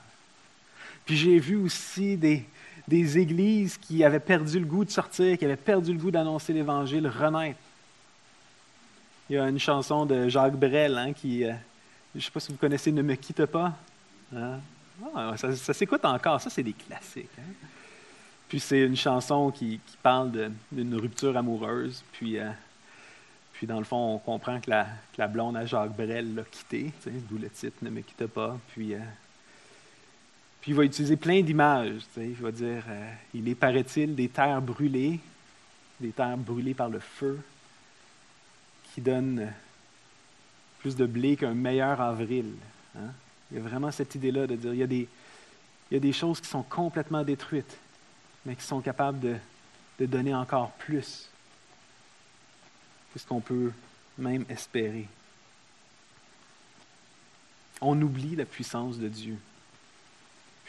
Puis j'ai vu aussi des, des églises qui avaient perdu le goût de sortir, qui avaient perdu le goût d'annoncer l'Évangile, renaître. Il y a une chanson de Jacques Brel hein, qui, euh, je ne sais pas si vous connaissez Ne me quitte pas. Hein? Ah, ça, s'écoute encore. Ça, c'est des classiques. Hein. Puis c'est une chanson qui, parle d'une rupture amoureuse. Puis, euh, puis dans le fond, on comprend que la, la blonde à Jacques Brel l'a quitté, d'où le titre Ne me quitte pas. Puis, euh, puis il va utiliser plein d'images. Il va dire euh, il est, paraît-il, des terres brûlées, des terres brûlées par le feu, qui donnent plus de blé qu'un meilleur avril. Hein. Il y a vraiment cette idée-là de dire il y, a des, il y a des choses qui sont complètement détruites, mais qui sont capables de, de donner encore plus que ce qu'on peut même espérer. On oublie la puissance de Dieu.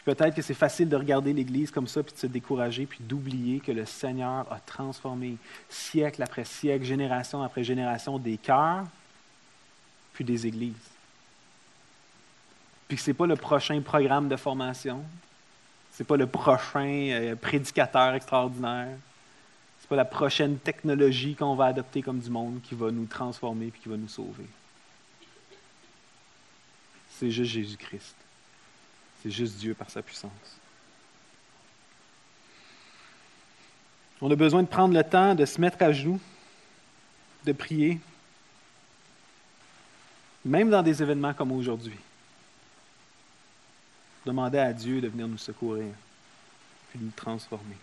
peut-être que c'est facile de regarder l'Église comme ça, puis de se décourager, puis d'oublier que le Seigneur a transformé siècle après siècle, génération après génération des cœurs, puis des églises puis ce n'est pas le prochain programme de formation, ce n'est pas le prochain euh, prédicateur extraordinaire, ce n'est pas la prochaine technologie qu'on va adopter comme du monde qui va nous transformer et qui va nous sauver. C'est juste Jésus-Christ. C'est juste Dieu par sa puissance. On a besoin de prendre le temps de se mettre à genoux, de prier, même dans des événements comme aujourd'hui demander à Dieu de venir nous secourir. puis nous transformer.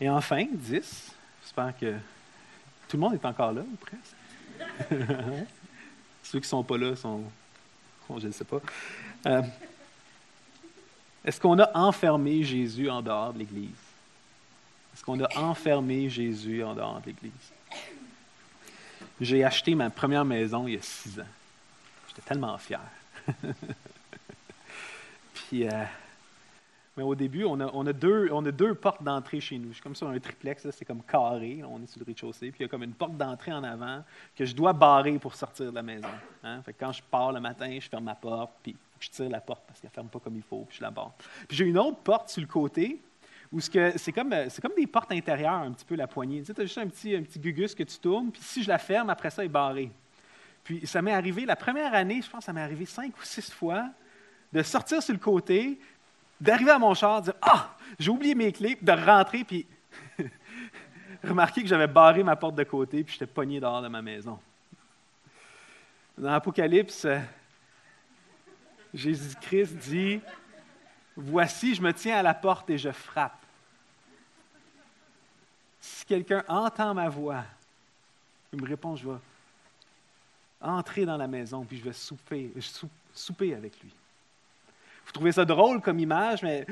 Et enfin, 10, j'espère que tout le monde est encore là, ou presque. Ceux qui ne sont pas là sont, je ne sais pas. Euh, est-ce qu'on a enfermé Jésus en dehors de l'Église? Est-ce qu'on a enfermé Jésus en dehors de l'Église? J'ai acheté ma première maison il y a six ans. Tellement fier. Puis, euh, mais au début, on a, deux, on a deux portes d'entrée chez nous. Je suis comme ça, un triplex, c'est comme carré. on est sur le rez-de-chaussée. Puis il y a comme une porte d'entrée en avant que je dois barrer pour sortir de la maison. Hein. Fait quand je pars le matin, je ferme ma porte, puis je tire la porte parce qu'elle ne ferme pas comme il faut, puis je la barre. Puis j'ai une autre porte sur le côté où c'est comme, comme des portes intérieures, un petit peu la poignée. Tu sais, as juste un petit, un petit gugus que tu tournes, puis si je la ferme, après ça, elle est barrée. Puis ça m'est arrivé, la première année, je pense que ça m'est arrivé cinq ou six fois, de sortir sur le côté, d'arriver à mon char, de dire Ah, j'ai oublié mes clés, de rentrer, puis remarquer que j'avais barré ma porte de côté, puis j'étais pogné dehors de ma maison. Dans l'Apocalypse, Jésus-Christ dit Voici, je me tiens à la porte et je frappe. Si quelqu'un entend ma voix, il me répond Je vais entrer dans la maison, puis je vais souper, souper avec lui. Vous trouvez ça drôle comme image, mais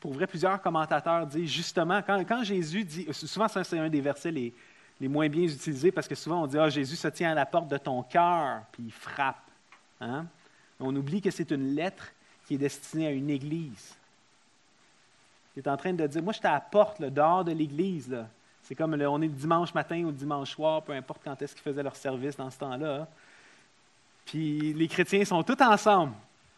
pour vrai, plusieurs commentateurs disent justement, quand, Jésus dit, souvent c'est un des versets les, moins bien utilisés parce que souvent on dit, ah, Jésus se tient à la porte de ton cœur, puis il frappe. Hein? On oublie que c'est une lettre qui est destinée à une église. Il est en train de dire, moi je suis à la porte, le dehors de l'église. C'est comme on est le dimanche matin ou dimanche soir, peu importe quand est-ce qu'ils faisaient leur service dans ce temps-là. Puis les chrétiens sont tous ensemble.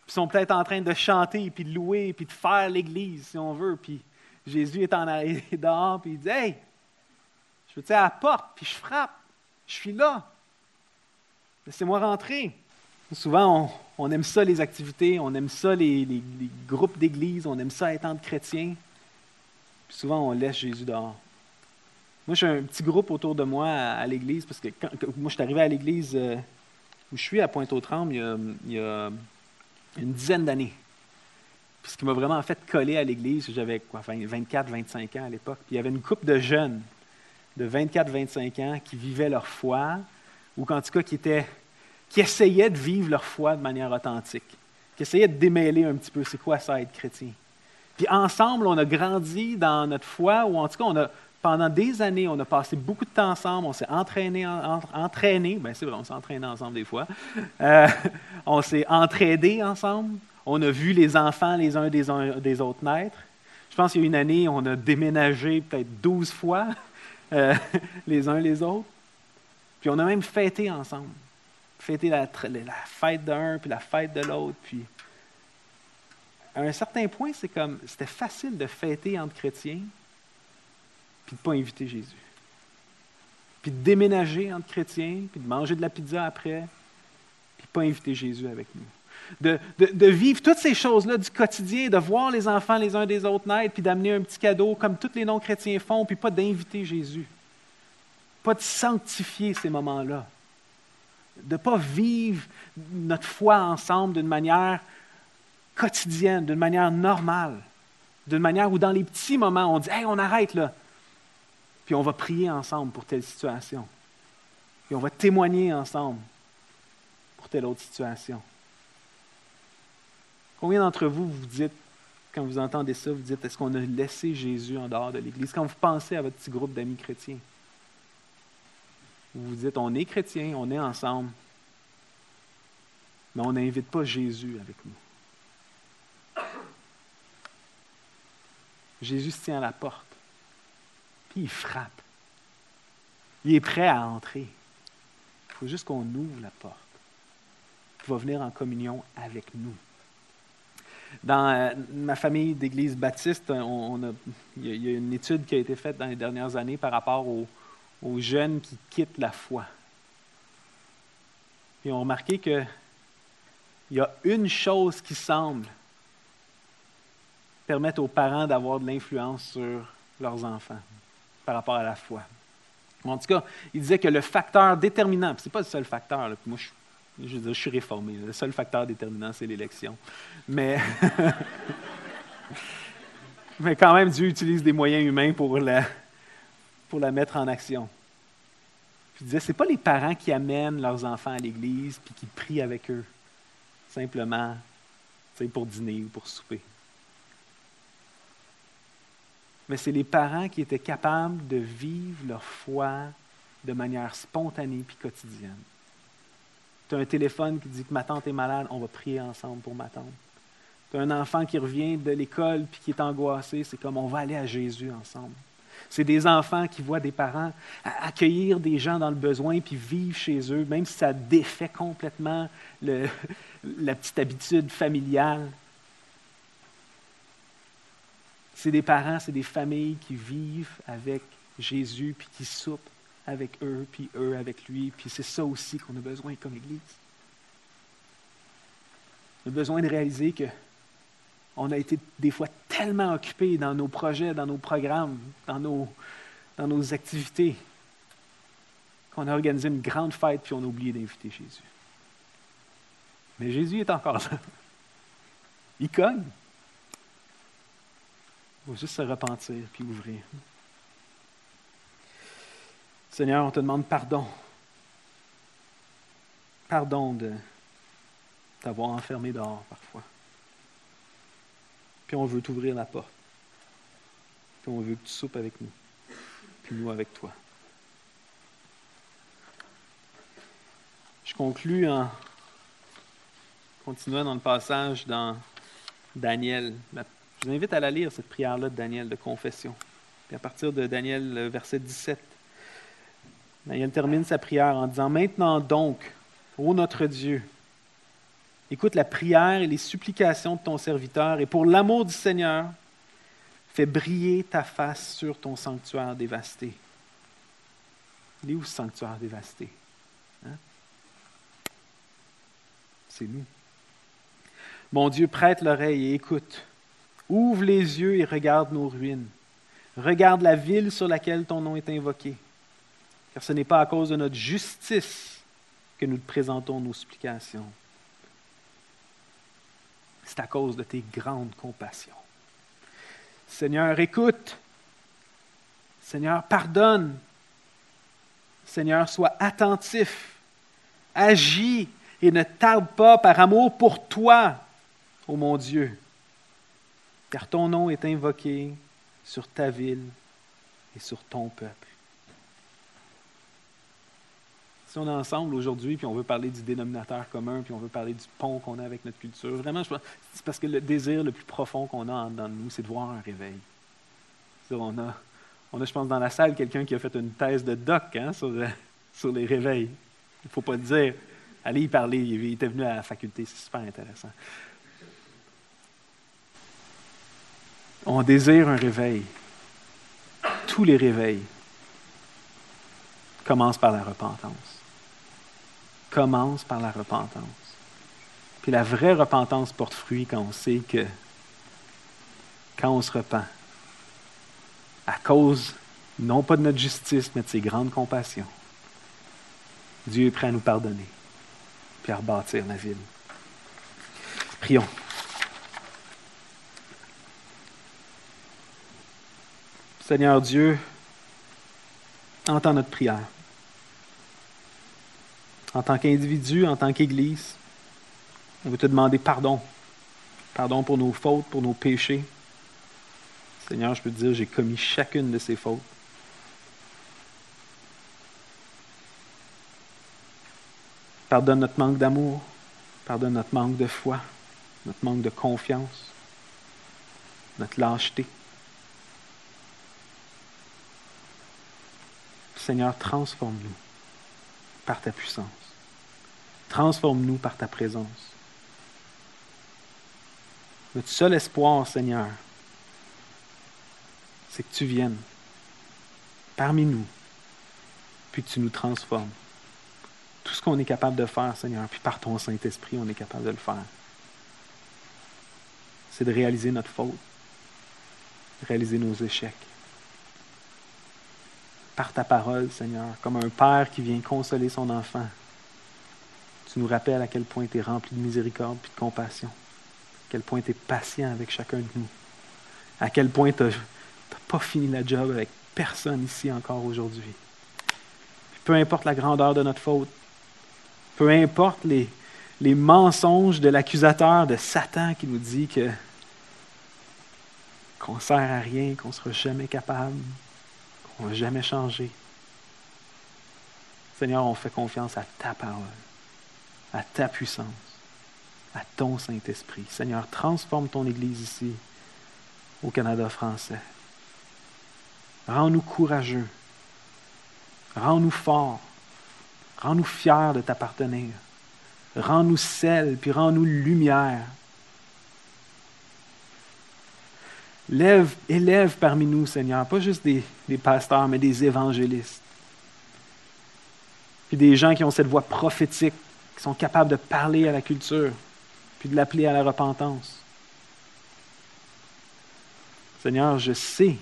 Puis sont peut-être en train de chanter, puis de louer, puis de faire l'Église, si on veut. Puis Jésus est en arrière dehors, puis il dit Hey, je veux à la porte, puis je frappe. Je suis là. Laissez-moi rentrer. Souvent, on, aime ça, les activités, on aime ça, les, groupes d'église, on aime ça, être entre chrétiens. Puis souvent, on laisse Jésus dehors. Moi, j'ai un petit groupe autour de moi à, l'église, parce que moi, je suis arrivé à l'église euh, où je suis, à Pointe-aux-Trembles, il y a une dizaine d'années. ce qui m'a vraiment fait coller à l'Église, j'avais 24, 25 ans à l'époque. Puis il y avait une couple de jeunes de 24, 25 ans qui vivaient leur foi, ou en tout cas qui, étaient, qui essayaient de vivre leur foi de manière authentique, qui essayaient de démêler un petit peu c'est quoi ça être chrétien. Puis ensemble, on a grandi dans notre foi, ou en tout cas, on a pendant des années, on a passé beaucoup de temps ensemble, on s'est entraîné, entraîné, ben c'est vrai, on s'est entraîné ensemble des fois. Euh, on s'est entraidé ensemble. On a vu les enfants les uns des, des autres naître. Je pense qu'il y a une année, on a déménagé peut-être 12 fois euh, les uns les autres. Puis on a même fêté ensemble. Fêté la, la fête d'un, puis la fête de l'autre. Puis à un certain point, c'est comme c'était facile de fêter entre chrétiens puis de ne pas inviter Jésus. Puis de déménager entre chrétiens, puis de manger de la pizza après, puis de ne pas inviter Jésus avec nous. De, de, vivre toutes ces choses-là du quotidien, de voir les enfants les uns des autres naître, puis d'amener un petit cadeau comme tous les non-chrétiens font, puis pas d'inviter Jésus. Pas de sanctifier ces moments-là. De ne pas vivre notre foi ensemble d'une manière quotidienne, d'une manière normale, d'une manière où dans les petits moments, on dit Hey, on arrête là puis on va prier ensemble pour telle situation. Puis on va témoigner ensemble pour telle autre situation. Combien d'entre vous vous dites, quand vous entendez ça, vous dites, est-ce qu'on a laissé Jésus en dehors de l'Église? Quand vous pensez à votre petit groupe d'amis chrétiens, vous vous dites, on est chrétiens, on est ensemble, mais on n'invite pas Jésus avec nous. Jésus se tient à la porte. Puis il frappe. Il est prêt à entrer. Il faut juste qu'on ouvre la porte. Il va venir en communion avec nous. Dans euh, ma famille d'église baptiste, il y a une étude qui a été faite dans les dernières années par rapport aux, jeunes qui quittent la foi. Puis on remarqué qu'il y a une chose qui semble permettre aux parents d'avoir de l'influence sur leurs enfants par rapport à la foi. En tout cas, il disait que le facteur déterminant, ce n'est pas le seul facteur, moi je, suis réformé. Le seul facteur déterminant, c'est l'élection. Mais, mais quand même, Dieu utilise des moyens humains pour la, pour la mettre en action. Il disait, ce n'est pas les parents qui amènent leurs enfants à l'église puis qui prient avec eux, simplement pour dîner ou pour souper. Mais c'est les parents qui étaient capables de vivre leur foi de manière spontanée puis quotidienne. Tu as un téléphone qui dit que ma tante est malade, on va prier ensemble pour ma tante. Tu as un enfant qui revient de l'école puis qui est angoissé, c'est comme on va aller à Jésus ensemble. C'est des enfants qui voient des parents accueillir des gens dans le besoin puis vivre chez eux, même si ça défait complètement la petite habitude familiale. C'est des parents, c'est des familles qui vivent avec Jésus puis qui soupent avec eux, puis eux avec lui. Puis c'est ça aussi qu'on a besoin comme Église. On a besoin de réaliser que on a été des fois tellement occupés dans nos projets, dans nos programmes, dans nos, dans nos activités, qu'on a organisé une grande fête puis on a oublié d'inviter Jésus. Mais Jésus est encore là. Il cogne. Il faut juste se repentir puis ouvrir. Seigneur, on te demande pardon. Pardon de t'avoir enfermé dehors parfois. Puis on veut t'ouvrir la porte. Puis on veut que tu soupes avec nous. Puis nous avec toi. Je conclus en continuant dans le passage dans Daniel. Je vous invite à la lire, cette prière-là de Daniel, de confession. Puis à partir de Daniel, verset 17. Il termine sa prière en disant, Maintenant donc, ô notre Dieu, écoute la prière et les supplications de ton serviteur, et pour l'amour du Seigneur, fais briller ta face sur ton sanctuaire dévasté. Il est où ce sanctuaire dévasté? Hein? C'est nous. Mon Dieu, prête l'oreille et écoute. Ouvre les yeux et regarde nos ruines. Regarde la ville sur laquelle ton nom est invoqué car ce n'est pas à cause de notre justice que nous te présentons nos supplications. C'est à cause de tes grandes compassions. Seigneur, écoute. Seigneur, pardonne. Seigneur, sois attentif. Agis et ne tarde pas par amour pour toi, ô mon Dieu, car ton nom est invoqué sur ta ville et sur ton peuple. Si on est ensemble aujourd'hui, puis on veut parler du dénominateur commun, puis on veut parler du pont qu'on a avec notre culture, vraiment, c'est parce que le désir le plus profond qu'on a dans nous, c'est de voir un réveil. On a, on a, je pense, dans la salle, quelqu'un qui a fait une thèse de doc hein, sur, euh, sur les réveils. Il ne faut pas dire. Allez y parler, il était venu à la faculté, c'est super intéressant. On désire un réveil. Tous les réveils commencent par la repentance commence par la repentance. Puis la vraie repentance porte fruit quand on sait que, quand on se repent, à cause non pas de notre justice, mais de ses grandes compassions, Dieu est prêt à nous pardonner, puis à rebâtir la ville. Prions. Seigneur Dieu, entends notre prière en tant qu'individu, en tant qu'Église. On veut te demander pardon. Pardon pour nos fautes, pour nos péchés. Seigneur, je peux te dire, j'ai commis chacune de ces fautes. Pardonne notre manque d'amour. Pardonne notre manque de foi, notre manque de confiance, notre lâcheté. Seigneur, transforme-nous par ta puissance. Transforme-nous par ta présence. Notre seul espoir, Seigneur, c'est que tu viennes parmi nous, puis tu nous transformes. Tout ce qu'on est capable de faire, Seigneur, puis par ton Saint-Esprit, on est capable de le faire. C'est de réaliser notre faute, de réaliser nos échecs. Par ta parole, Seigneur, comme un père qui vient consoler son enfant Tu nous rappelles à quel point tu es rempli de miséricorde et de compassion, à quel point tu es patient avec chacun de nous, à quel point tu n'as pas fini la job avec personne ici encore aujourd'hui. Peu importe la grandeur de notre faute, peu importe les, mensonges de l'accusateur, de Satan qui nous dit que qu'on ne sert à rien, qu'on ne sera jamais capable, qu'on ne va jamais changer. Seigneur, on fait confiance à ta parole, à ta puissance, à ton Saint-Esprit. Seigneur, transforme ton Église ici, au Canada français. Rends-nous courageux. Rends-nous forts. Rends-nous fiers de t'appartenir. Rends-nous sel, puis rends-nous lumière. Lève, élève parmi nous, Seigneur, pas juste des, pasteurs, mais des évangélistes. Puis des gens qui ont cette voix prophétique, qui sont capables de parler à la culture, puis de l'appeler à la repentance. Seigneur, je sais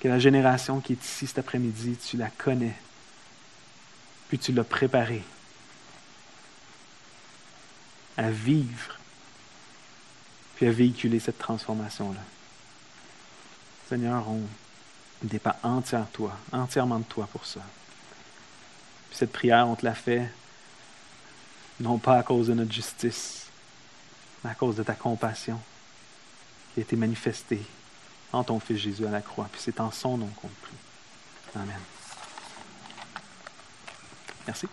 que la génération qui est ici cet après-midi, tu la connais, puis tu l'as préparée à vivre, puis à véhiculer cette transformation-là. Seigneur, on dépend entièrement de toi, entièrement de toi pour ça. Puis cette prière, on te l'a fait, non pas à cause de notre justice, mais à cause de ta compassion qui a été manifestée en ton Fils Jésus à la croix. Puis c'est en son nom qu'on prie. Amen. Merci.